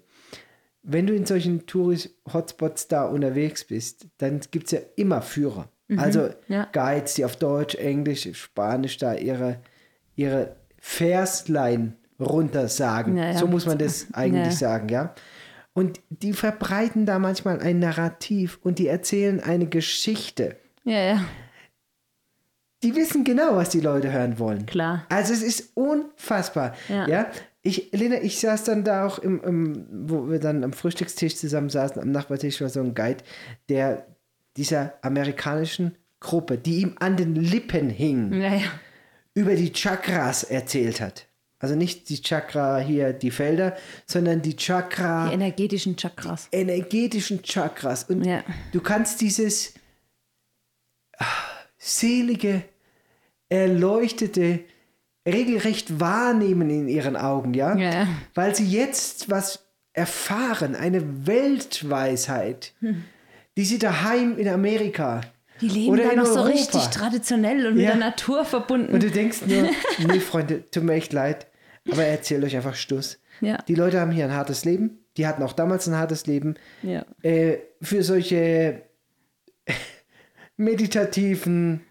wenn du in solchen Tourist-Hotspots da unterwegs bist, dann gibt es ja immer Führer. also Mhm. ja. Guides, die auf Deutsch, Englisch, Spanisch da ihre, ihre Verslein runtersagen. Ja, ja. So muss man das eigentlich Ja. sagen, ja. Und die verbreiten da manchmal ein Narrativ und die erzählen eine Geschichte ja, ja, die wissen genau, was die Leute hören wollen. klar. Also es ist unfassbar. Ja. Ja. Ich, Lena, ich saß dann da auch im, im, wo wir dann am Frühstückstisch zusammen saßen, am Nachbartisch war so ein Guide, der dieser amerikanischen Gruppe, die ihm an den Lippen hing, Ja, ja. Über die Chakras erzählt hat. Also nicht die Chakra hier, die Felder, sondern die Chakra Die energetischen Chakras. energetischen Chakras. Und Ja. du kannst dieses ah, selige, erleuchtete, regelrecht wahrnehmen in ihren Augen, ja? Ja, ja. Weil sie jetzt was erfahren, eine Weltweisheit, die sie daheim in Amerika Die leben oder da noch so Europa. richtig traditionell und mit Ja. der Natur verbunden. Und du denkst nur, nee, Freunde, tut mir echt leid, aber erzählt euch einfach Stuss. Ja. Die Leute haben hier ein hartes Leben, die hatten auch damals ein hartes Leben. Ja. Äh, für solche meditativen,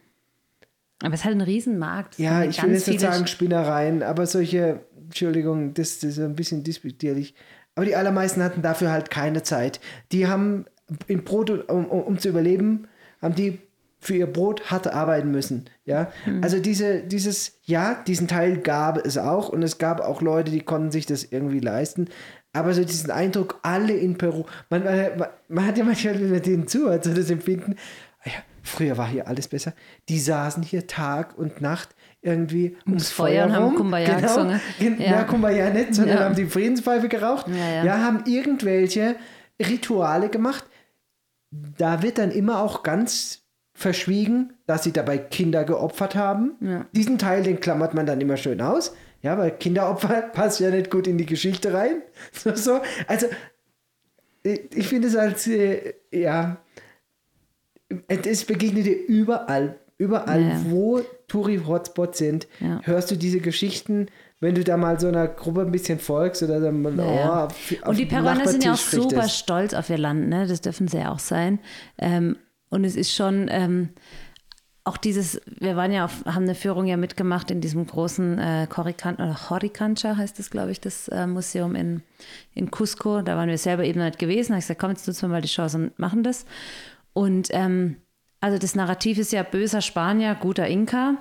Aber es ist halt ein Riesenmarkt. Es ja, ich will jetzt nicht sagen Spinnereien, aber solche, Entschuldigung, das, das ist ein bisschen disputierlich. Aber die allermeisten hatten dafür halt keine Zeit. Die haben im Brot, um, um, um zu überleben, haben die für ihr Brot hart arbeiten müssen. Ja, Hm. also diese, dieses, ja, diesen Teil gab es auch und es gab auch Leute, die konnten sich das irgendwie leisten. Aber so diesen Eindruck, alle in Peru, man, man, man hat ja manchmal, wenn man denen zuhört, so das Empfinden, ah ja, früher war hier alles besser. Die saßen hier Tag und Nacht irgendwie ums, Feuer und haben. Kumbaya genau, gesungen. Gen- Ja. Ja, Kumbaya nicht, sondern Ja. haben die Friedenspfeife geraucht. Ja, ja. haben irgendwelche Rituale gemacht. Da wird dann immer auch ganz verschwiegen, dass sie dabei Kinder geopfert haben. Ja. Diesen Teil, den klammert man dann immer schön aus. Ja, weil Kinderopfer passt ja nicht gut in die Geschichte rein. So, so. Also, ich finde es als, äh, ja, es begegnet dir überall, überall, Ja. wo Touri-Hotspots sind, Ja. hörst du diese Geschichten, wenn du da mal so einer Gruppe ein bisschen folgst oder dann mal, Ja, ja. oh, auf, Und die Peruaner sind ja auch super es. stolz auf ihr Land, ne? Das dürfen sie ja auch sein. Ähm, und es ist schon ähm, auch dieses, wir waren ja auf, haben eine Führung ja mitgemacht in diesem großen äh, Corican, oder Horicancha heißt das, glaube ich, das äh, Museum in, in Cusco. Da waren wir selber eben nicht gewesen. Da habe ich gesagt, komm, jetzt nutzen wir mal die Chance und machen das. Und ähm, also das Narrativ ist ja böser Spanier, guter Inka.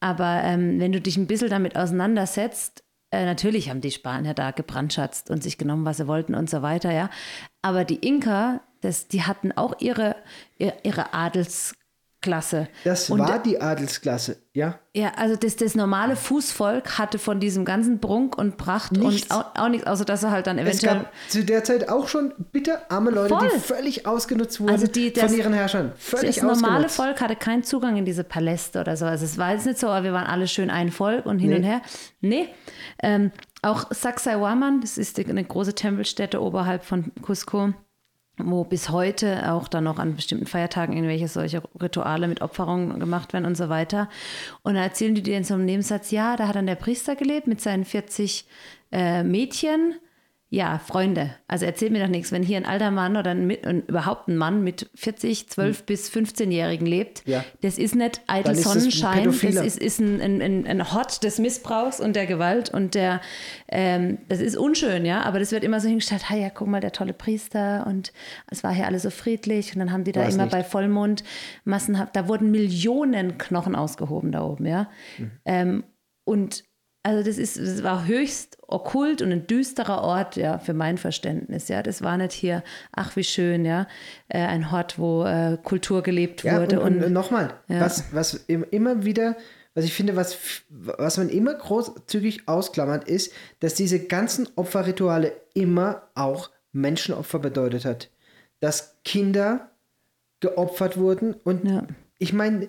Aber ähm, wenn du dich ein bisschen damit auseinandersetzt, äh, natürlich haben die Spanier da gebrandschatzt und sich genommen, was sie wollten und so weiter, ja. Aber die Inka, das, die hatten auch ihre, ihre, ihre Adelsklasse. Das und, war die Adelsklasse, ja. Ja, also das, das normale Fußvolk hatte von diesem ganzen Prunk und Pracht Nichts. und auch, auch nichts, außer dass er halt dann Es eventuell. gab zu der Zeit auch schon bitterarme Leute, die Voll. völlig ausgenutzt wurden Also die- das- von ihren Herrschern. Völlig das normale ausgenutzt. Volk hatte keinen Zugang in diese Paläste oder so. Also es war jetzt nicht so, aber wir waren alle schön ein Volk und hin Nee. und her. Nee. Ähm, auch Sacsayhuaman, das ist die, eine große Tempelstätte oberhalb von Cusco, wo bis heute auch dann noch an bestimmten Feiertagen irgendwelche solche Rituale mit Opferungen gemacht werden und so weiter. Und dann erzählen die dir in so einem Nebensatz, ja, da hat dann der Priester gelebt mit seinen 40 äh, Mädchen. Ja, Freunde, also erzählt mir doch nichts, wenn hier ein alter Mann oder ein, ein, überhaupt ein Mann mit 40, 12 bis 15-Jährigen lebt, Hm. Ja. das ist nicht eitel ist das ein Sonnenschein, das Pädophiler. ist, ist ein, ein, ein, Hot des Missbrauchs und der Gewalt und der, ähm, das ist unschön, ja, aber das wird immer so hingestellt, hey, ja, guck mal, der tolle Priester und es war hier alles so friedlich und dann haben die da War's immer nicht. bei Vollmond massenhaft, da wurden Millionen Knochen ausgehoben da oben, ja, Mhm. ähm, und also das ist, das war höchst okkult und ein düsterer Ort, ja, für mein Verständnis, ja. Das war nicht hier, ach wie schön, ja, äh, ein Ort, wo äh, Kultur gelebt Ja, wurde. und, und, und, nochmal, Ja. was, was im- immer wieder, was ich finde, was, was man immer großzügig ausklammert, ist, dass diese ganzen Opferrituale immer auch Menschenopfer bedeutet hat. Dass Kinder geopfert wurden und Ja. ich meine,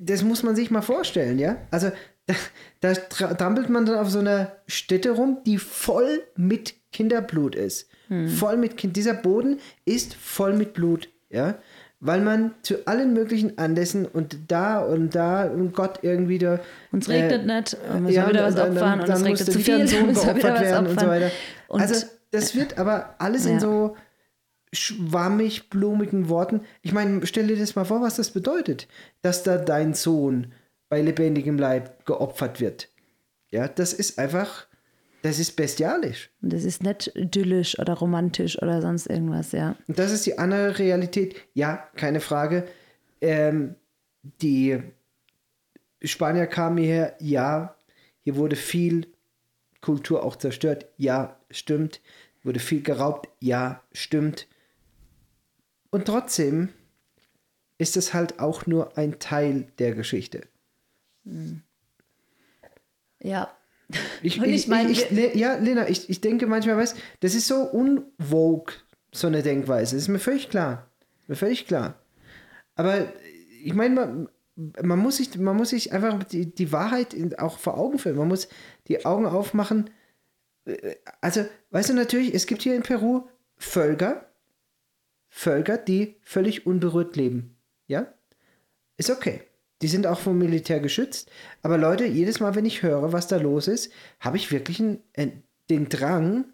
das muss man sich mal vorstellen, ja? Also da, da tra- trampelt man dann auf so einer Stätte rum, die voll mit Kinderblut ist. Voll mit Kind. Dieser Boden ist voll mit Blut, ja? Weil man zu allen möglichen Anlässen und da und da und Gott irgendwie da. Und es regnet nicht, dann müssen wir und wieder was opfern und dann es regnet zu viel, Sohn wir geopfert was werden und so weiter. Und- also das wird aber alles in Ja. so schwammig, blumigen Worten. Ich meine, stell dir das mal vor, was das bedeutet, dass da dein Sohn bei lebendigem Leib geopfert wird. Ja, das ist einfach, das ist bestialisch. Und das ist nicht idyllisch oder romantisch oder sonst irgendwas, ja. Und das ist die andere Realität. Ja, keine Frage. Ähm, die Spanier kamen hierher, ja, hier wurde viel Kultur auch zerstört, ja, stimmt. Wurde viel geraubt, ja, stimmt. Und trotzdem ist es halt auch nur ein Teil der Geschichte. Ja. Ich, Und ich, ich meine, ich, Le- ja, Lena, ich, ich denke manchmal, weißt das ist so unvogue, so eine Denkweise. Das ist mir völlig klar. Mir völlig klar. Aber ich meine, man, man, muss sich, man muss sich einfach die, die Wahrheit auch vor Augen führen. Man muss die Augen aufmachen. Äh, Also, weißt du, natürlich, es gibt hier in Peru Völker, Völker, die völlig unberührt leben. Ja? Ist okay. Die sind auch vom Militär geschützt. Aber Leute, jedes Mal, wenn ich höre, was da los ist, habe ich wirklich einen, äh, den Drang,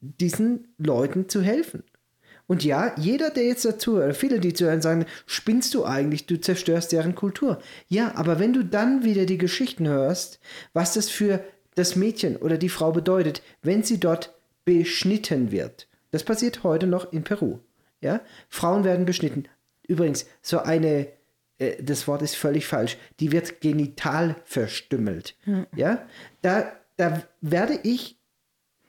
diesen Leuten zu helfen. Und ja, jeder, der jetzt dazu, oder viele, die zuhören, sagen, spinnst du eigentlich, du zerstörst deren Kultur. Ja, aber wenn du dann wieder die Geschichten hörst, was das für das Mädchen oder die Frau bedeutet, wenn sie dort beschnitten wird. Das passiert heute noch in Peru. Ja? Frauen werden beschnitten. Übrigens, so eine, äh, das Wort ist völlig falsch, die wird genital verstümmelt. Ja? Da, da werde ich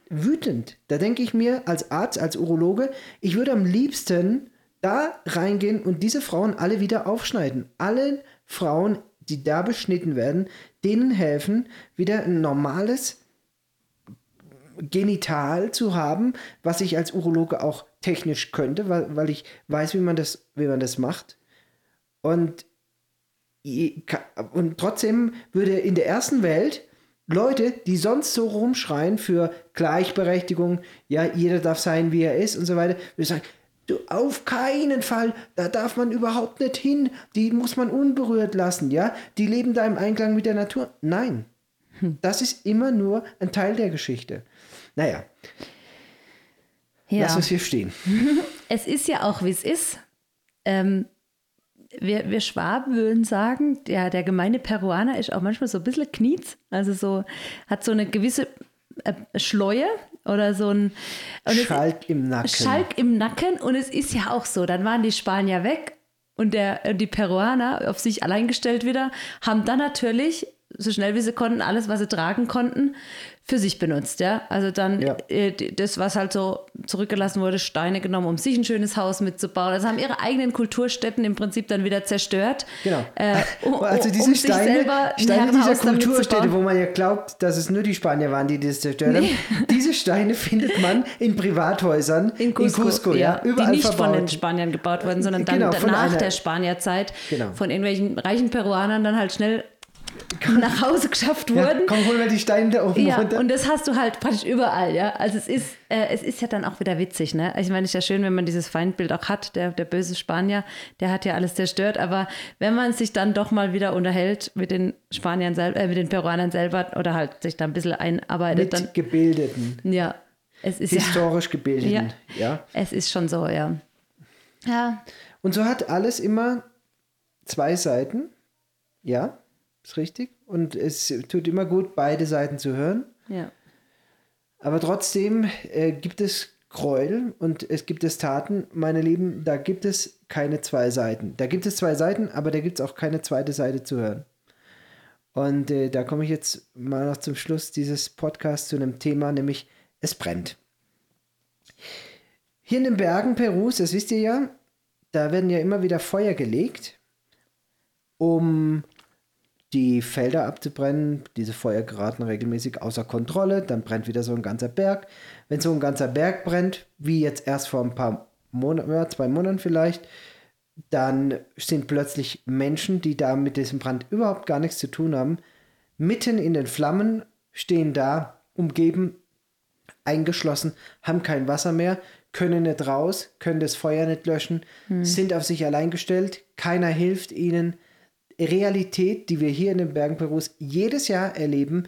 wütend. Da denke ich mir als Arzt, als Urologe, ich würde am liebsten da reingehen und diese Frauen alle wieder aufschneiden. Alle Frauen, die da beschnitten werden, denen helfen, wieder ein normales Genital zu haben, was ich als Urologe auch technisch könnte, weil, weil ich weiß, wie man das, wie man das macht. Und, und trotzdem würde in der ersten Welt Leute, die sonst so rumschreien für Gleichberechtigung, ja, jeder darf sein, wie er ist und so weiter, würde sagen, du, auf keinen Fall, da darf man überhaupt nicht hin, die muss man unberührt lassen, ja, die leben da im Einklang mit der Natur. Nein, das ist immer nur ein Teil der Geschichte. Naja, ja. lass uns hier stehen. Es ist ja auch, wie es ist. Ähm, wir, wir Schwaben würden sagen, der, der gemeine Peruaner ist auch manchmal so ein bisschen kniez. Also so, hat so eine gewisse äh, Schleue oder so ein Schalk im Nacken. Schalk im Nacken. Und es ist ja auch so, dann waren die Spanier weg und der, die Peruaner auf sich allein gestellt wieder, haben dann natürlich, so schnell wie sie konnten, alles, was sie tragen konnten, für sich benutzt. Ja? Also dann Ja. äh, das, was halt so zurückgelassen wurde, Steine genommen, um sich ein schönes Haus mitzubauen. Also haben ihre eigenen Kulturstätten im Prinzip dann wieder zerstört. Genau. Äh, um, also diese um Steine, Steine dieser Kulturstätte, wo man ja glaubt, dass es nur die Spanier waren, die das zerstört haben, diese Steine findet man in Privathäusern In Cusco, ja, überall die nicht von den verbaut. Spaniern gebaut wurden, sondern dann Genau, nach der Spanierzeit Genau. von irgendwelchen reichen Peruanern dann halt schnell nach Hause geschafft Ja, wurden. komm, hol mal die Steine da oben Ja, runter. und das hast du halt praktisch überall, ja. Also es ist, äh, es ist ja dann auch wieder witzig, ne? Ich meine, es ist ja schön, wenn man dieses Feindbild auch hat, der, der böse Spanier, der hat ja alles zerstört, aber wenn man sich dann doch mal wieder unterhält mit den Spaniern selber, äh, mit den Peruanern selber oder halt sich da ein bisschen einarbeitet, Mit dann, gebildeten, ja, es ist ja, historisch gebildeten. ja, ja. es ist schon so, ja. Ja, Und so hat alles immer zwei Seiten. Ja, ist richtig. Und es tut immer gut, beide Seiten zu hören. ja. Aber trotzdem äh, gibt es Gräuel und es gibt es Taten, meine Lieben, da gibt es keine zwei Seiten. Da gibt es zwei Seiten, aber da gibt es auch keine zweite Seite zu hören. Und äh, da komme ich jetzt mal noch zum Schluss dieses Podcasts zu einem Thema, nämlich es brennt. Hier in den Bergen Perus, das wisst ihr ja, da werden ja immer wieder Feuer gelegt, um die Felder abzubrennen. Diese Feuer geraten regelmäßig außer Kontrolle, dann brennt wieder so ein ganzer Berg. Wenn so ein ganzer Berg brennt, wie jetzt erst vor ein paar Monaten, zwei Monaten vielleicht, dann sind plötzlich Menschen, die da mit diesem Brand überhaupt gar nichts zu tun haben, mitten in den Flammen, stehen da, umgeben, eingeschlossen, haben kein Wasser mehr, können nicht raus, können das Feuer nicht löschen, hm. sind auf sich allein gestellt, keiner hilft ihnen. Realität, die wir hier in den Bergen Perus jedes Jahr erleben.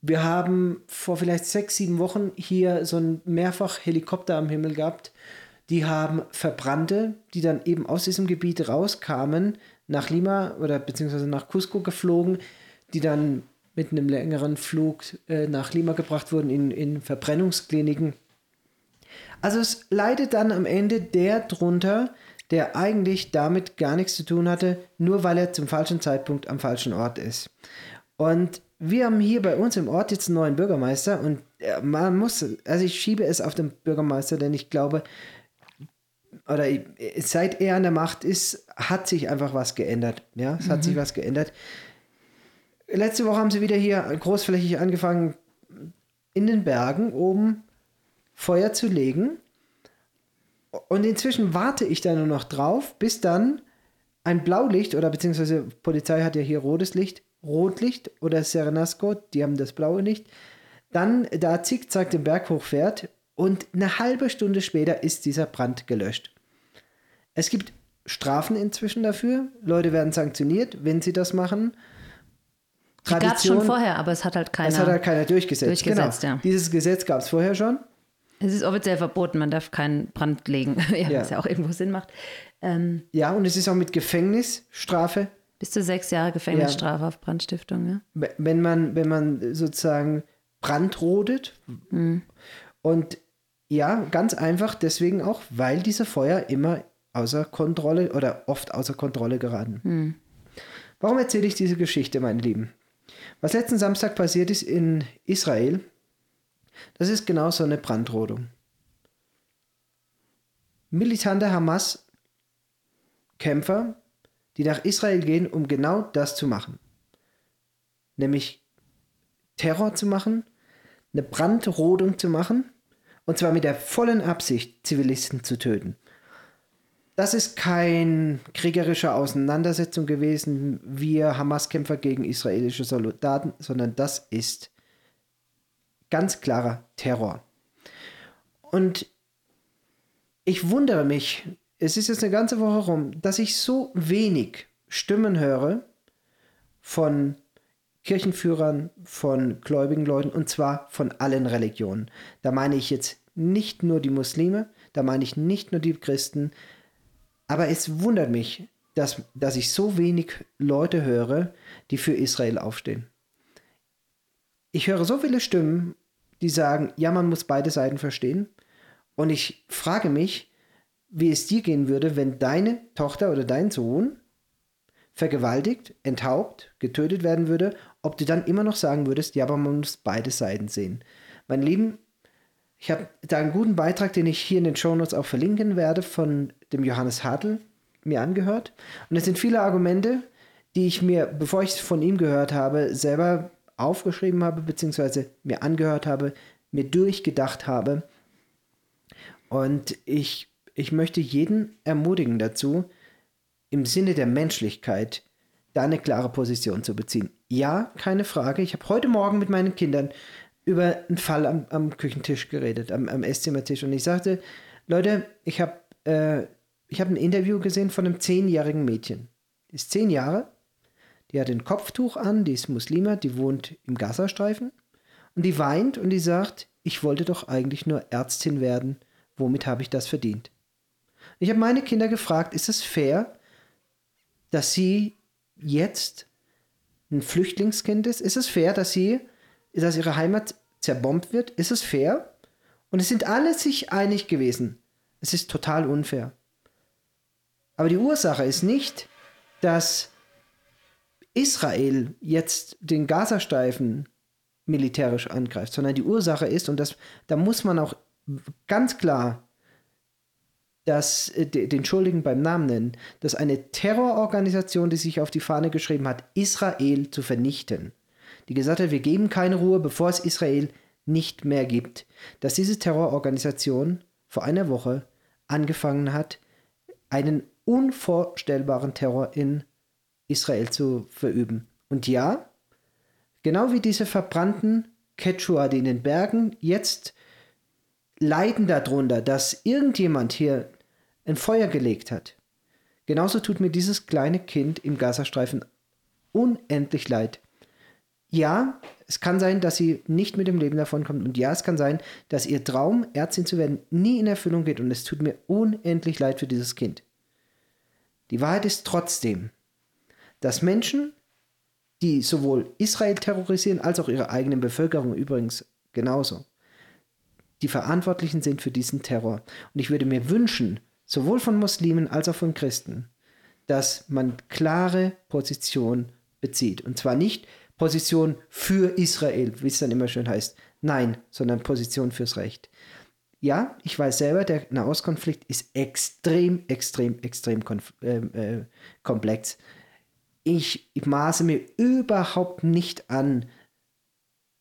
Wir haben vor vielleicht sechs, sieben Wochen hier so ein mehrfach Helikopter am Himmel gehabt die haben Verbrannte, die dann eben aus diesem Gebiet rauskamen, nach Lima oder beziehungsweise nach Cusco geflogen, die dann mit einem längeren Flug äh, nach Lima gebracht wurden in, in Verbrennungskliniken. Also es leidet dann am Ende der drunter, der eigentlich damit gar nichts zu tun hatte, nur weil er zum falschen Zeitpunkt am falschen Ort ist. Und wir haben hier bei uns im Ort jetzt einen neuen Bürgermeister und äh, man muss, also ich schiebe es auf den Bürgermeister, denn ich glaube, oder seit er an der Macht ist, hat sich einfach was geändert. Ja, es hat mhm. sich was geändert. Letzte Woche haben sie wieder hier großflächig angefangen, in den Bergen oben Feuer zu legen. Und inzwischen warte ich da nur noch drauf, bis dann ein Blaulicht oder beziehungsweise Polizei hat ja hier rotes Licht, Rotlicht oder Serenasco, die haben das blaue Licht, dann da zickzack den Berg hochfährt und eine halbe Stunde später ist dieser Brand gelöscht. Es gibt Strafen inzwischen dafür. Leute werden sanktioniert, wenn sie das machen. Die gab es schon vorher, aber es hat halt keiner, es hat halt keiner durchgesetzt. durchgesetzt genau. ja. Dieses Gesetz gab es vorher schon. Es ist offiziell verboten, man darf keinen Brand legen, ja, ja. was ja auch irgendwo Sinn macht. Ähm, ja, und es ist auch mit Gefängnisstrafe. Bis zu sechs Jahre Gefängnisstrafe ja. auf Brandstiftung, ja. Wenn man, wenn man sozusagen Brand rodet. Mhm. Und ja, ganz einfach deswegen auch, weil diese Feuer immer außer Kontrolle oder oft außer Kontrolle geraten. Hm. Warum erzähle ich diese Geschichte, meine Lieben? Was letzten Samstag passiert ist in Israel, das ist genau so eine Brandrodung. Militante Hamas-Kämpfer, die nach Israel gehen, um genau das zu machen. Nämlich Terror zu machen, eine Brandrodung zu machen, und zwar mit der vollen Absicht, Zivilisten zu töten das ist kein kriegerische Auseinandersetzung gewesen, wir Hamas-Kämpfer gegen israelische Soldaten, sondern das ist ganz klarer Terror. Und ich wundere mich, es ist jetzt eine ganze Woche rum, dass ich so wenig Stimmen höre von Kirchenführern, von gläubigen Leuten und zwar von allen Religionen. Da meine ich jetzt nicht nur die Muslime, da meine ich nicht nur die Christen, aber es wundert mich, dass, dass ich so wenig Leute höre, die für Israel aufstehen. Ich höre so viele Stimmen, die sagen, ja, man muss beide Seiten verstehen. Und ich frage mich, wie es dir gehen würde, wenn deine Tochter oder dein Sohn vergewaltigt, enthaupt, getötet werden würde, ob du dann immer noch sagen würdest, ja, aber man muss beide Seiten sehen. Mein Lieben, ich habe da einen guten Beitrag, den ich hier in den Shownotes auch verlinken werde, von dem Johannes Hartl mir angehört. Und es sind viele Argumente, die ich mir, bevor ich es von ihm gehört habe, selber aufgeschrieben habe, beziehungsweise mir angehört habe, mir durchgedacht habe. Und ich, ich möchte jeden ermutigen dazu, im Sinne der Menschlichkeit da eine klare Position zu beziehen. Ja, keine Frage. Ich habe heute Morgen mit meinen Kindern über einen Fall am, am Küchentisch geredet, am, am Esszimmertisch. Und ich sagte, Leute, ich habe äh, hab ein Interview gesehen von einem zehnjährigen Mädchen. Die ist zehn Jahre, die hat ein Kopftuch an, die ist Muslima, die wohnt im Gazastreifen. Und die weint und die sagt, ich wollte doch eigentlich nur Ärztin werden. Womit habe ich das verdient? Ich habe meine Kinder gefragt, ist es fair, dass sie jetzt ein Flüchtlingskind ist? Ist es fair, dass sie dass ihre Heimat zerbombt wird? Ist es fair? Und es sind alle sich einig gewesen. Es ist total unfair. Aber die Ursache ist nicht, dass Israel jetzt den Gazastreifen militärisch angreift, sondern die Ursache ist, und das, da muss man auch ganz klar das, äh, den Schuldigen beim Namen nennen, dass eine Terrororganisation, die sich auf die Fahne geschrieben hat, Israel zu vernichten, die gesagt hat, wir geben keine Ruhe, bevor es Israel nicht mehr gibt, dass diese Terrororganisation vor einer Woche angefangen hat, einen unvorstellbaren Terror in Israel zu verüben. Und ja, genau wie diese verbrannten Quechua, die in den Bergen jetzt leiden darunter, dass irgendjemand hier ein Feuer gelegt hat. Genauso tut mir dieses kleine Kind im Gazastreifen unendlich leid. Ja, es kann sein, dass sie nicht mit dem Leben davonkommt. Und ja, es kann sein, dass ihr Traum, Ärztin zu werden, nie in Erfüllung geht. Und es tut mir unendlich leid für dieses Kind. Die Wahrheit ist trotzdem, dass Menschen, die sowohl Israel terrorisieren als auch ihre eigene Bevölkerung übrigens genauso, die Verantwortlichen sind für diesen Terror. Und ich würde mir wünschen, sowohl von Muslimen als auch von Christen, dass man klare Position bezieht. Und zwar nicht Position für Israel, wie es dann immer schön heißt. Nein, sondern Position fürs Recht. Ja, ich weiß selber, der Nahostkonflikt ist extrem, extrem, extrem äh, äh, komplex. Ich, maße mir überhaupt nicht an,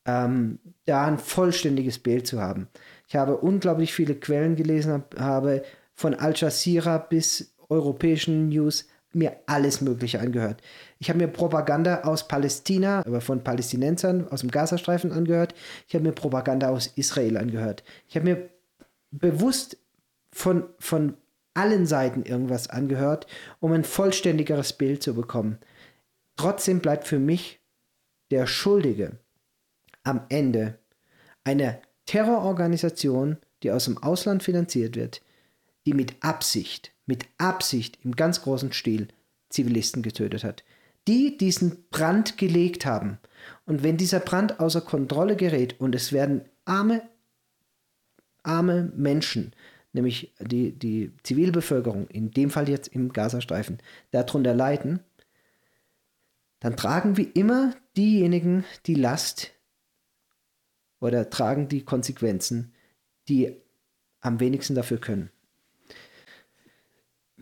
ähm, da ein vollständiges Bild zu haben. Ich habe unglaublich viele Quellen gelesen, habe von Al Jazeera bis europäischen News mir alles Mögliche angehört. Ich habe mir Propaganda aus Palästina, aber von Palästinensern aus dem Gazastreifen angehört. Ich habe mir Propaganda aus Israel angehört. Ich habe mir bewusst von, von allen Seiten irgendwas angehört, um ein vollständigeres Bild zu bekommen. Trotzdem bleibt für mich der Schuldige am Ende eine Terrororganisation, die aus dem Ausland finanziert wird, die mit Absicht mit Absicht im ganz großen Stil Zivilisten getötet hat. Die diesen Brand gelegt haben. Und wenn dieser Brand außer Kontrolle gerät und es werden arme, arme Menschen, nämlich die, die Zivilbevölkerung, in dem Fall jetzt im Gazastreifen, darunter leiden, dann tragen wie immer diejenigen die Last oder tragen die Konsequenzen, die am wenigsten dafür können.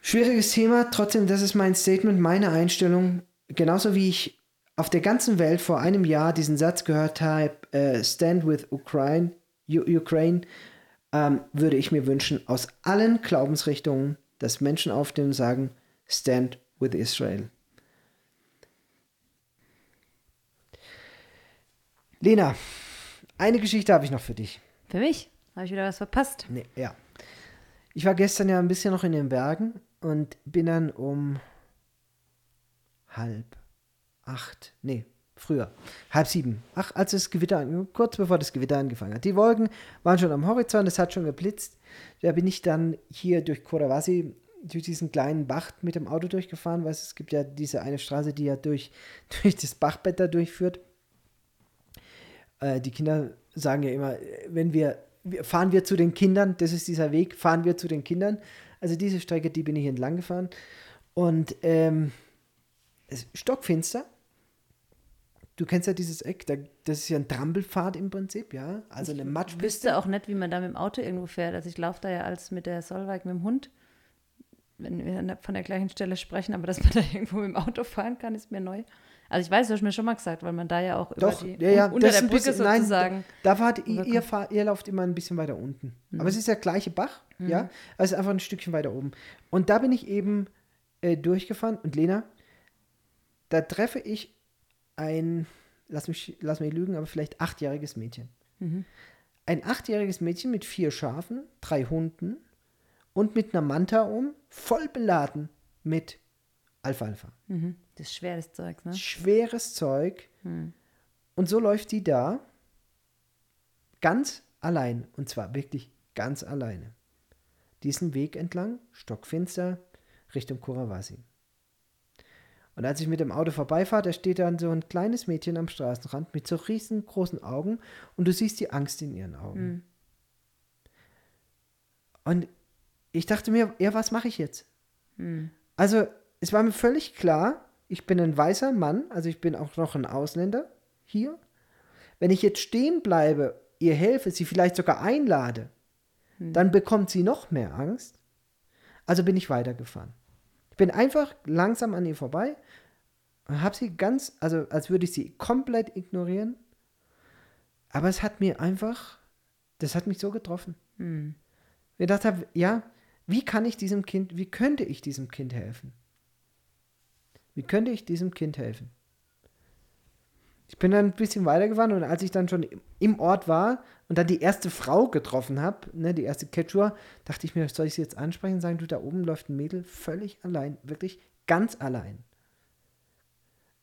Schwieriges Thema, trotzdem, das ist mein Statement, meine Einstellung. Genauso wie ich auf der ganzen Welt vor einem Jahr diesen Satz gehört habe, uh, Stand with Ukraine, Ukraine, ähm, würde ich mir wünschen, aus allen Glaubensrichtungen, dass Menschen aufstehen und sagen, Stand with Israel. Lena, eine Geschichte habe ich noch für dich. Für mich? Habe ich wieder was verpasst? Nee, ja. Ich war gestern ja ein bisschen noch in den Bergen und bin dann um halb acht, nee, früher, halb sieben, ach, als das Gewitter, kurz bevor das Gewitter angefangen hat. Die Wolken waren schon am Horizont, es hat schon geblitzt. Da bin ich dann hier durch Korawasi, durch diesen kleinen Bach mit dem Auto durchgefahren, weil es gibt ja diese eine Straße, die ja durch, durch das Bachbett da durchführt. Äh, die Kinder sagen ja immer, wenn wir, fahren wir zu den Kindern, das ist dieser Weg, fahren wir zu den Kindern. Also diese Strecke, die bin ich entlang gefahren. Und ähm, stockfinster. Du kennst ja dieses Eck, da, das ist ja ein Trampelpfad im Prinzip, ja. Also eine Matschpiste. Ich wüsste auch nicht, wie man da mit dem Auto irgendwo fährt. Also ich laufe da ja als mit der Solveig mit dem Hund, wenn wir von der gleichen Stelle sprechen, aber dass man da irgendwo mit dem Auto fahren kann, ist mir neu. Also ich weiß, du hast mir schon mal gesagt, weil man da ja auch Doch, die, ja, ja, unter der Brücke bisschen, sozusagen. Nein, da fahrt ihr, ihr, fahr, ihr lauft immer ein bisschen weiter unten. Mhm. Aber es ist der gleiche Bach, mhm. ja. Also einfach ein Stückchen weiter oben. Und da bin ich eben äh, durchgefahren und Lena, da treffe ich ein, lass mich, lass mich lügen, aber vielleicht achtjähriges Mädchen. Mhm. Ein achtjähriges Mädchen mit vier Schafen, drei Hunden und mit einer Manta um, voll beladen mit Alfalfa. Mhm. Das ist schweres Zeug, ne? Schweres Zeug. Mhm. Und so läuft die da ganz allein. Und zwar wirklich ganz alleine. Diesen Weg entlang, stockfinster, Richtung Kurawasi. Und als ich mit dem Auto vorbeifahre, da steht dann so ein kleines Mädchen am Straßenrand mit so riesengroßen Augen und du siehst die Angst in ihren Augen. Mhm. Und ich dachte mir, ja, was mache ich jetzt? Mhm. Also es war mir völlig klar, ich bin ein weißer Mann, also ich bin auch noch ein Ausländer hier. Wenn ich jetzt stehen bleibe, ihr helfe, sie vielleicht sogar einlade, dann bekommt sie noch mehr Angst. Also bin ich weitergefahren. Ich bin einfach langsam an ihr vorbei habe sie ganz, also als würde ich sie komplett ignorieren. Aber es hat mir einfach, das hat mich so getroffen. Hm. Ich gedacht habe, ja, wie kann ich diesem Kind, wie könnte ich diesem Kind helfen? Wie könnte ich diesem Kind helfen? Ich bin dann ein bisschen weitergefahren und als ich dann schon im Ort war und dann die erste Frau getroffen habe, ne, die erste Quechua, dachte ich mir, soll ich sie jetzt ansprechen und sagen, du, da oben läuft ein Mädel völlig allein, wirklich ganz allein.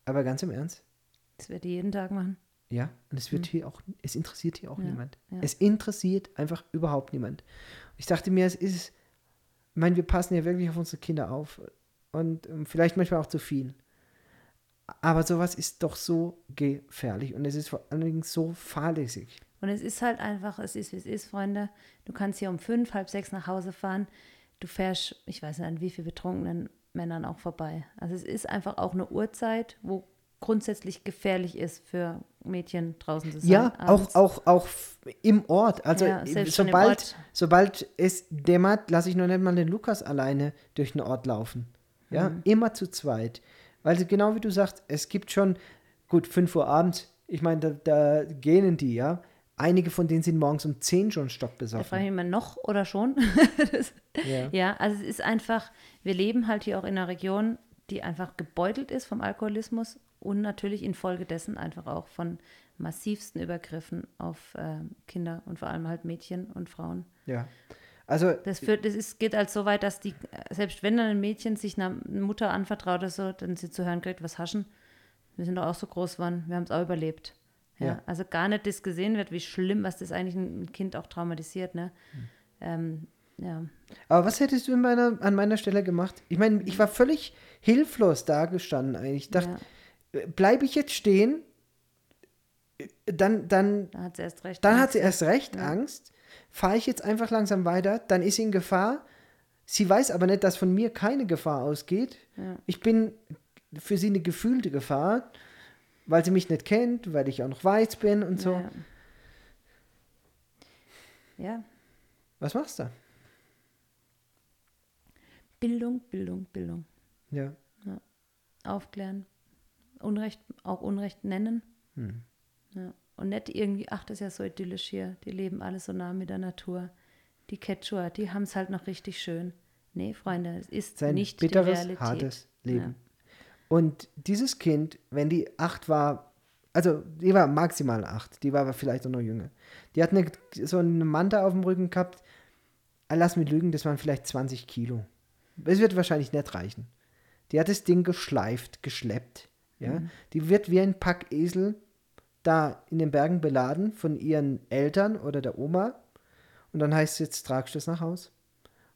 Aber ganz im Ernst, Das wird die jeden Tag machen. ja, und es wird hier auch, es interessiert hier auch Hm. Ja, niemand. ja. Es interessiert einfach überhaupt niemand. Ich dachte mir, es ist, ich meine, wir passen ja wirklich auf unsere Kinder auf und ähm, vielleicht manchmal auch zu viel. Aber sowas ist doch so gefährlich und es ist vor allen Dingen so fahrlässig. Und es ist halt einfach, es ist, wie es ist, Freunde. Du kannst hier um fünf, halb sechs nach Hause fahren. Du fährst, ich weiß nicht, an wie viele betrunkenen Männern auch vorbei. Also es ist einfach auch eine Uhrzeit, wo grundsätzlich gefährlich ist für Mädchen draußen zu sein. Ja, auch, abends. auch, auch im Ort. Also Ja, sobald, Ort. sobald es dämmert, lasse ich noch nicht mal den Lukas alleine durch den Ort laufen. Ja, Mhm. immer zu zweit. Weil genau wie du sagst, es gibt schon, gut, 5 Uhr abends, ich meine, da, da gähnen die, ja. Einige von denen sind morgens um 10 schon Da frage stockbesoffen. ich immer noch oder schon. das, Ja. ja, also es ist einfach, wir leben halt hier auch in einer Region, die einfach gebeutelt ist vom Alkoholismus und natürlich infolgedessen einfach auch von massivsten Übergriffen auf äh, Kinder und vor allem halt Mädchen und Frauen. ja. Also, Das, führt, das ist, geht halt so weit, dass die, selbst wenn dann ein Mädchen sich einer Mutter anvertraut oder so, dann sie zu hören kriegt, was haschen. Wir sind doch auch so groß geworden, wir haben es auch überlebt. Ja, Ja. Also gar nicht das gesehen wird, wie schlimm, was das eigentlich ein Kind auch traumatisiert. Ne? Hm. Ähm, ja. aber was hättest du in meiner, an meiner Stelle gemacht? Ich meine, ich war völlig hilflos dagestanden eigentlich. Ich dachte, ja, bleibe ich jetzt stehen, dann, dann da hat sie erst recht. Dann Angst. hat sie erst recht Angst. Fahre ich jetzt einfach langsam weiter, dann ist sie in Gefahr. Sie weiß aber nicht, dass von mir keine Gefahr ausgeht. Ja. Ich bin für sie eine gefühlte Gefahr, weil sie mich nicht kennt, weil ich auch noch weiß bin und so. Ja. ja, Was machst du? Bildung, Bildung, Bildung. Ja. Aufklären. Unrecht, auch Unrecht nennen. Hm. Ja. Und nicht irgendwie, ach, das ist ja so idyllisch hier. Die leben alle so nah mit der Natur. Die Quechua, die haben es halt noch richtig schön. Nee, Freunde, es ist Sein nicht bitteres, die Realität. hartes Leben. Ja. Und dieses Kind, wenn die acht war, also die war maximal acht, die war aber vielleicht auch noch jünger. Die hat eine, so eine Manta auf dem Rücken gehabt. Ah, Lass mich lügen, das waren vielleicht 20 Kilo. Es wird wahrscheinlich nicht reichen. Die hat das Ding geschleift, geschleppt. Ja? Die wird wie ein Packesel da in den Bergen beladen von ihren Eltern oder der Oma. Und dann heißt es jetzt, tragst du das nach Haus.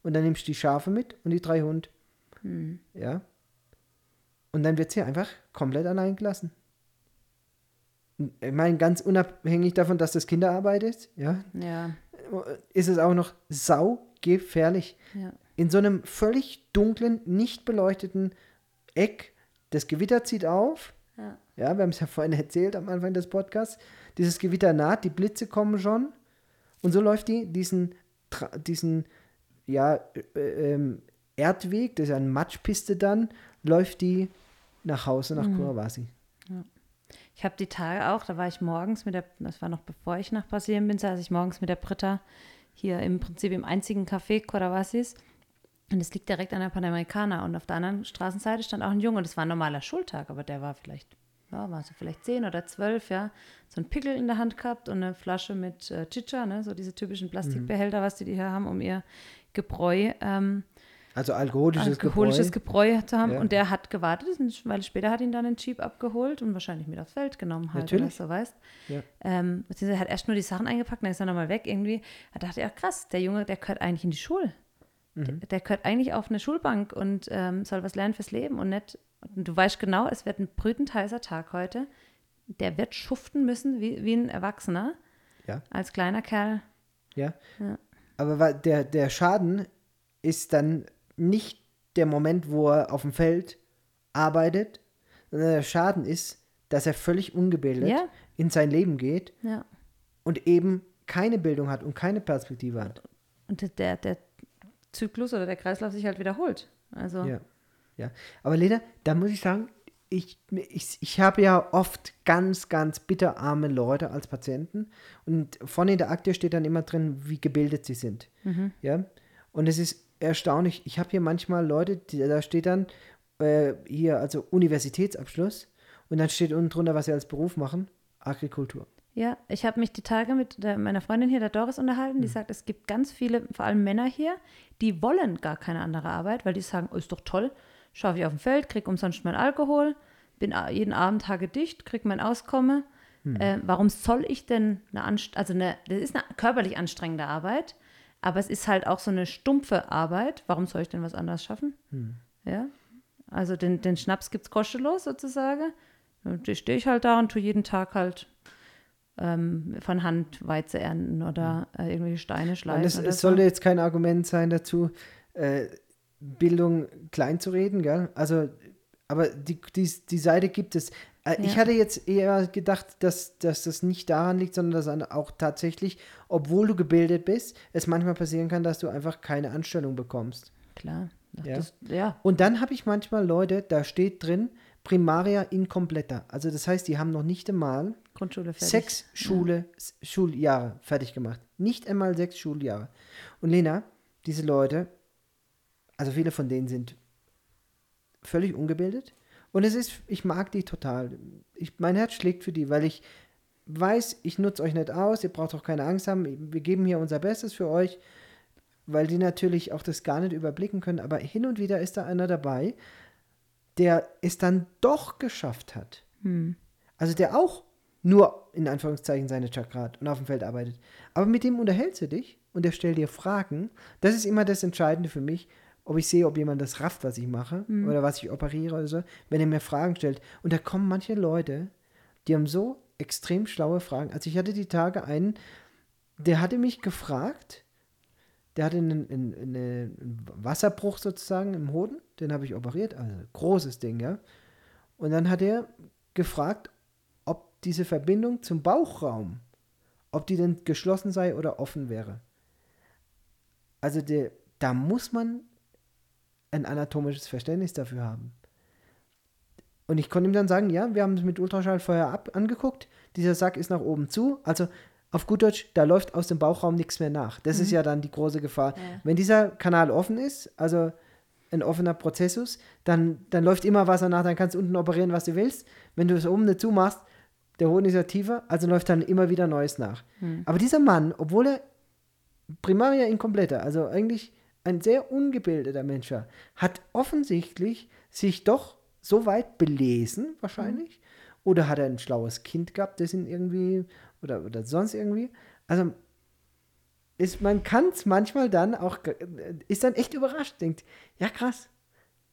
Und dann nimmst du die Schafe mit und die drei Hunde. Ja. Und dann wird sie einfach komplett allein gelassen. Ich meine, ganz unabhängig davon, dass das Kinderarbeit ist, ja, Ja, ist es auch noch saugefährlich. ja. In so einem völlig dunklen, nicht beleuchteten Eck, das Gewitter zieht auf. Ja. Ja, wir haben es ja vorhin erzählt am Anfang des Podcasts. Dieses Gewitter naht, die Blitze kommen schon. Und so läuft die diesen, diesen ja, äh, ähm, Erdweg, das ist ja eine Matschpiste dann, läuft die nach Hause nach Kurawasi. Ich habe die Tage auch, da war ich morgens mit der, das war noch bevor ich nach Brasilien bin, saß ich morgens mit der Britta hier im Prinzip im einzigen Café Coravasis. Und es liegt direkt an der Panamericana. Und auf der anderen Straßenseite stand auch ein Junge. Und das war ein normaler Schultag, aber der war vielleicht, ja, war so vielleicht zehn oder zwölf, ja. So ein Pickel in der Hand gehabt und eine Flasche mit äh, Chicha, ne, so diese typischen Plastikbehälter, was die, die hier haben, um ihr Gebräu ähm, Also alkoholisches, alkoholisches Gebräu. Gebräu zu haben. Ja. Und der hat gewartet, eine Weile später hat ihn dann ein Jeep abgeholt und wahrscheinlich mit aufs Feld genommen halt Natürlich. so, weißt. Ja. Ähm, beziehungsweise er hat erst nur die Sachen eingepackt, dann ist er nochmal weg irgendwie. Da dachte ich, ja krass, der Junge, der gehört eigentlich in die Schule. Der, Mhm. der gehört eigentlich auf eine Schulbank und ähm, soll was lernen fürs Leben und nicht. Und du weißt genau, es wird ein brütend heißer Tag heute. Der wird schuften müssen wie, wie ein Erwachsener. Ja. Als kleiner Kerl. Ja. Ja. Aber der, der Schaden ist dann nicht der Moment, wo er auf dem Feld arbeitet, sondern der Schaden ist, dass er völlig ungebildet Ja. in sein Leben geht Ja. und eben keine Bildung hat und keine Perspektive hat. Und der, der Zyklus oder der Kreislauf sich halt wiederholt. Also, Ja. Ja. Aber Lena, da muss ich sagen, ich, ich, ich habe ja oft ganz, ganz bitterarme Leute als Patienten und vorne in der Akte steht dann immer drin, wie gebildet sie sind. Ja. Und es ist erstaunlich. Ich habe hier manchmal Leute, die, da steht dann äh, hier, also Universitätsabschluss und dann steht unten drunter, was sie als Beruf machen. Agrikultur. Ja, ich habe mich die Tage mit der, meiner Freundin hier, der Doris, unterhalten. Die sagt, es gibt ganz viele, vor allem Männer hier, die wollen gar keine andere Arbeit, weil die sagen, oh, ist doch toll, schaffe ich auf dem Feld, krieg umsonst mein Alkohol, bin jeden Abend tagedicht, krieg mein Auskommen. Äh, warum soll ich denn eine, Anst also eine, das ist eine körperlich anstrengende Arbeit, aber es ist halt auch so eine stumpfe Arbeit. Warum soll ich denn was anderes schaffen? Ja, also den, den Schnaps gibt es kostenlos sozusagen. Und da stehe ich halt da und tue jeden Tag halt ähm, von Hand Weize ernten oder äh, irgendwelche Steine schleifen. Und es, es so. sollte jetzt kein Argument sein dazu, äh, Bildung klein zu reden, gell? Also, aber die, die, die Seite gibt es. Äh, Ich Ja. hatte jetzt eher gedacht, dass, dass das nicht daran liegt, sondern dass auch tatsächlich, obwohl du gebildet bist, es manchmal passieren kann, dass du einfach keine Anstellung bekommst. Klar. Ach, Ja. Das, ja. Und dann habe ich manchmal Leute, da steht drin, Primaria incompleta. Also das heißt, die haben noch nicht einmal Grundschule fertig. sechs Schule, S- Schuljahre fertig gemacht. Nicht einmal sechs Schuljahre. Und Lena, diese Leute, also viele von denen sind völlig ungebildet. Und es ist, ich mag die total. Ich, mein Herz schlägt für die, weil ich weiß, ich nutze euch nicht aus, ihr braucht auch keine Angst haben. Wir geben hier unser Bestes für euch, weil die natürlich auch das gar nicht überblicken können. Aber hin und wieder ist da einer dabei, der es dann doch geschafft hat. Also der auch nur in Anführungszeichen seine Chakra hat und auf dem Feld arbeitet. Aber mit dem unterhältst du dich und der stellt dir Fragen. Das ist immer das Entscheidende für mich, ob ich sehe, ob jemand das rafft, was ich mache oder was ich operiere oder so, wenn er mir Fragen stellt. Und da kommen manche Leute, die haben so extrem schlaue Fragen. Also ich hatte die Tage einen, der hatte mich gefragt, der hatte einen, einen, einen Wasserbruch sozusagen im Hoden, den habe ich operiert, also großes Ding, ja. Und dann hat er gefragt, ob diese Verbindung zum Bauchraum, ob die denn geschlossen sei oder offen wäre. Also der, da muss man ein anatomisches Verständnis dafür haben. Und ich konnte ihm dann sagen, ja, wir haben es mit Ultraschall vorher ab, angeguckt, dieser Sack ist nach oben zu, also auf gut Deutsch, da läuft aus dem Bauchraum nichts mehr nach. Das ist ja dann die große Gefahr. Ja. Wenn dieser Kanal offen ist, also ein offener Prozessus, dann, dann läuft immer Wasser nach, dann kannst du unten operieren, was du willst. Wenn du es oben nicht zumachst, der Hoden ist ja tiefer, also läuft dann immer wieder Neues nach. Aber dieser Mann, obwohl er Primaria incompleta, also eigentlich ein sehr ungebildeter Mensch war, hat offensichtlich sich doch so weit belesen, wahrscheinlich. Oder hat er ein schlaues Kind gehabt, das ihn irgendwie, oder, oder sonst irgendwie. Also, ist, man kann es manchmal dann auch, ge- ist dann echt überrascht, denkt, ja krass,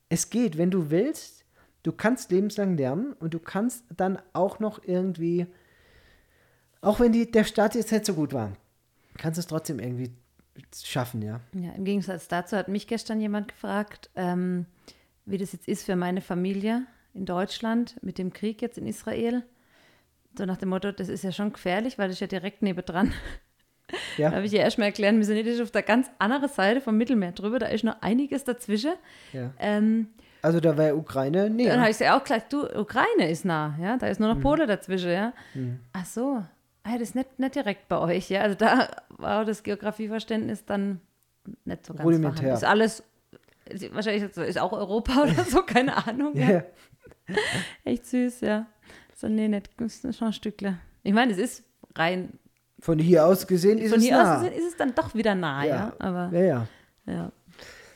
es geht, wenn du willst, du kannst lebenslang lernen und du kannst dann auch noch irgendwie, auch wenn die, der Start jetzt nicht so gut war, kannst du es trotzdem irgendwie schaffen, ja. Ja, im Gegensatz dazu hat mich gestern jemand gefragt, ähm, wie das jetzt ist für meine Familie in Deutschland mit dem Krieg jetzt in Israel. So nach dem Motto, das ist ja schon gefährlich, weil das ist ja direkt nebendran. Ja. Da habe ich ja erstmal erklärt, wir sind nicht auf der ganz anderen Seite vom Mittelmeer drüber, da ist noch einiges dazwischen. ja. Ähm, Also da wäre Ukraine, nee. Dann habe ich sie auch gleich, du, Ukraine ist nah, ja, da ist nur noch Polen dazwischen, ja. Ach so, ah, das ist nicht, nicht direkt bei euch, ja. Also da war das Geografieverständnis dann nicht so ganz Rudimentär. vorhanden. Ist alles, ist, wahrscheinlich ist- auch Europa oder so, keine Ahnung. Ja. ja. Echt süß, ja. So, nee, nicht, das schon ein Stückle. Ich meine, es ist rein, Von hier aus gesehen ist von es hier nah. aus gesehen ist es dann doch wieder nah, ja. Aber, ja, ja. ja.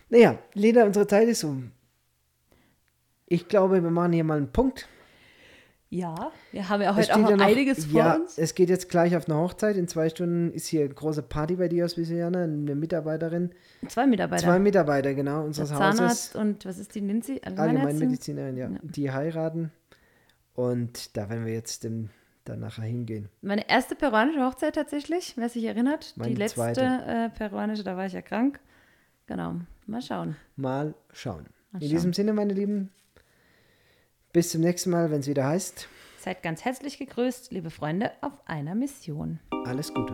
Naja, Lena, unsere Zeit ist um. Ich glaube, wir machen hier mal einen Punkt. Ja, wir haben ja heute auch ja noch einiges vor ja, uns. Es geht jetzt gleich auf eine Hochzeit. In zwei Stunden ist hier eine große Party bei dir aus Visiana, eine Mitarbeiterin. Zwei Mitarbeiter. Zwei Mitarbeiter, genau, Der unseres Zahnarzt Hauses. und was ist die? Allgemeinärztin? Allgemeinmedizinerin, ja. Die heiraten. Und da werden wir jetzt dem, dann nachher hingehen. Meine erste peruanische Hochzeit tatsächlich, wer sich erinnert. Meine die letzte zweite. äh, peruanische, da war ich ja krank. Genau, mal schauen. Mal schauen. Mal In schauen. diesem Sinne, meine Lieben, Bis zum nächsten Mal, wenn es wieder heißt. Seid ganz herzlich gegrüßt, liebe Freunde, auf einer Mission. Alles Gute.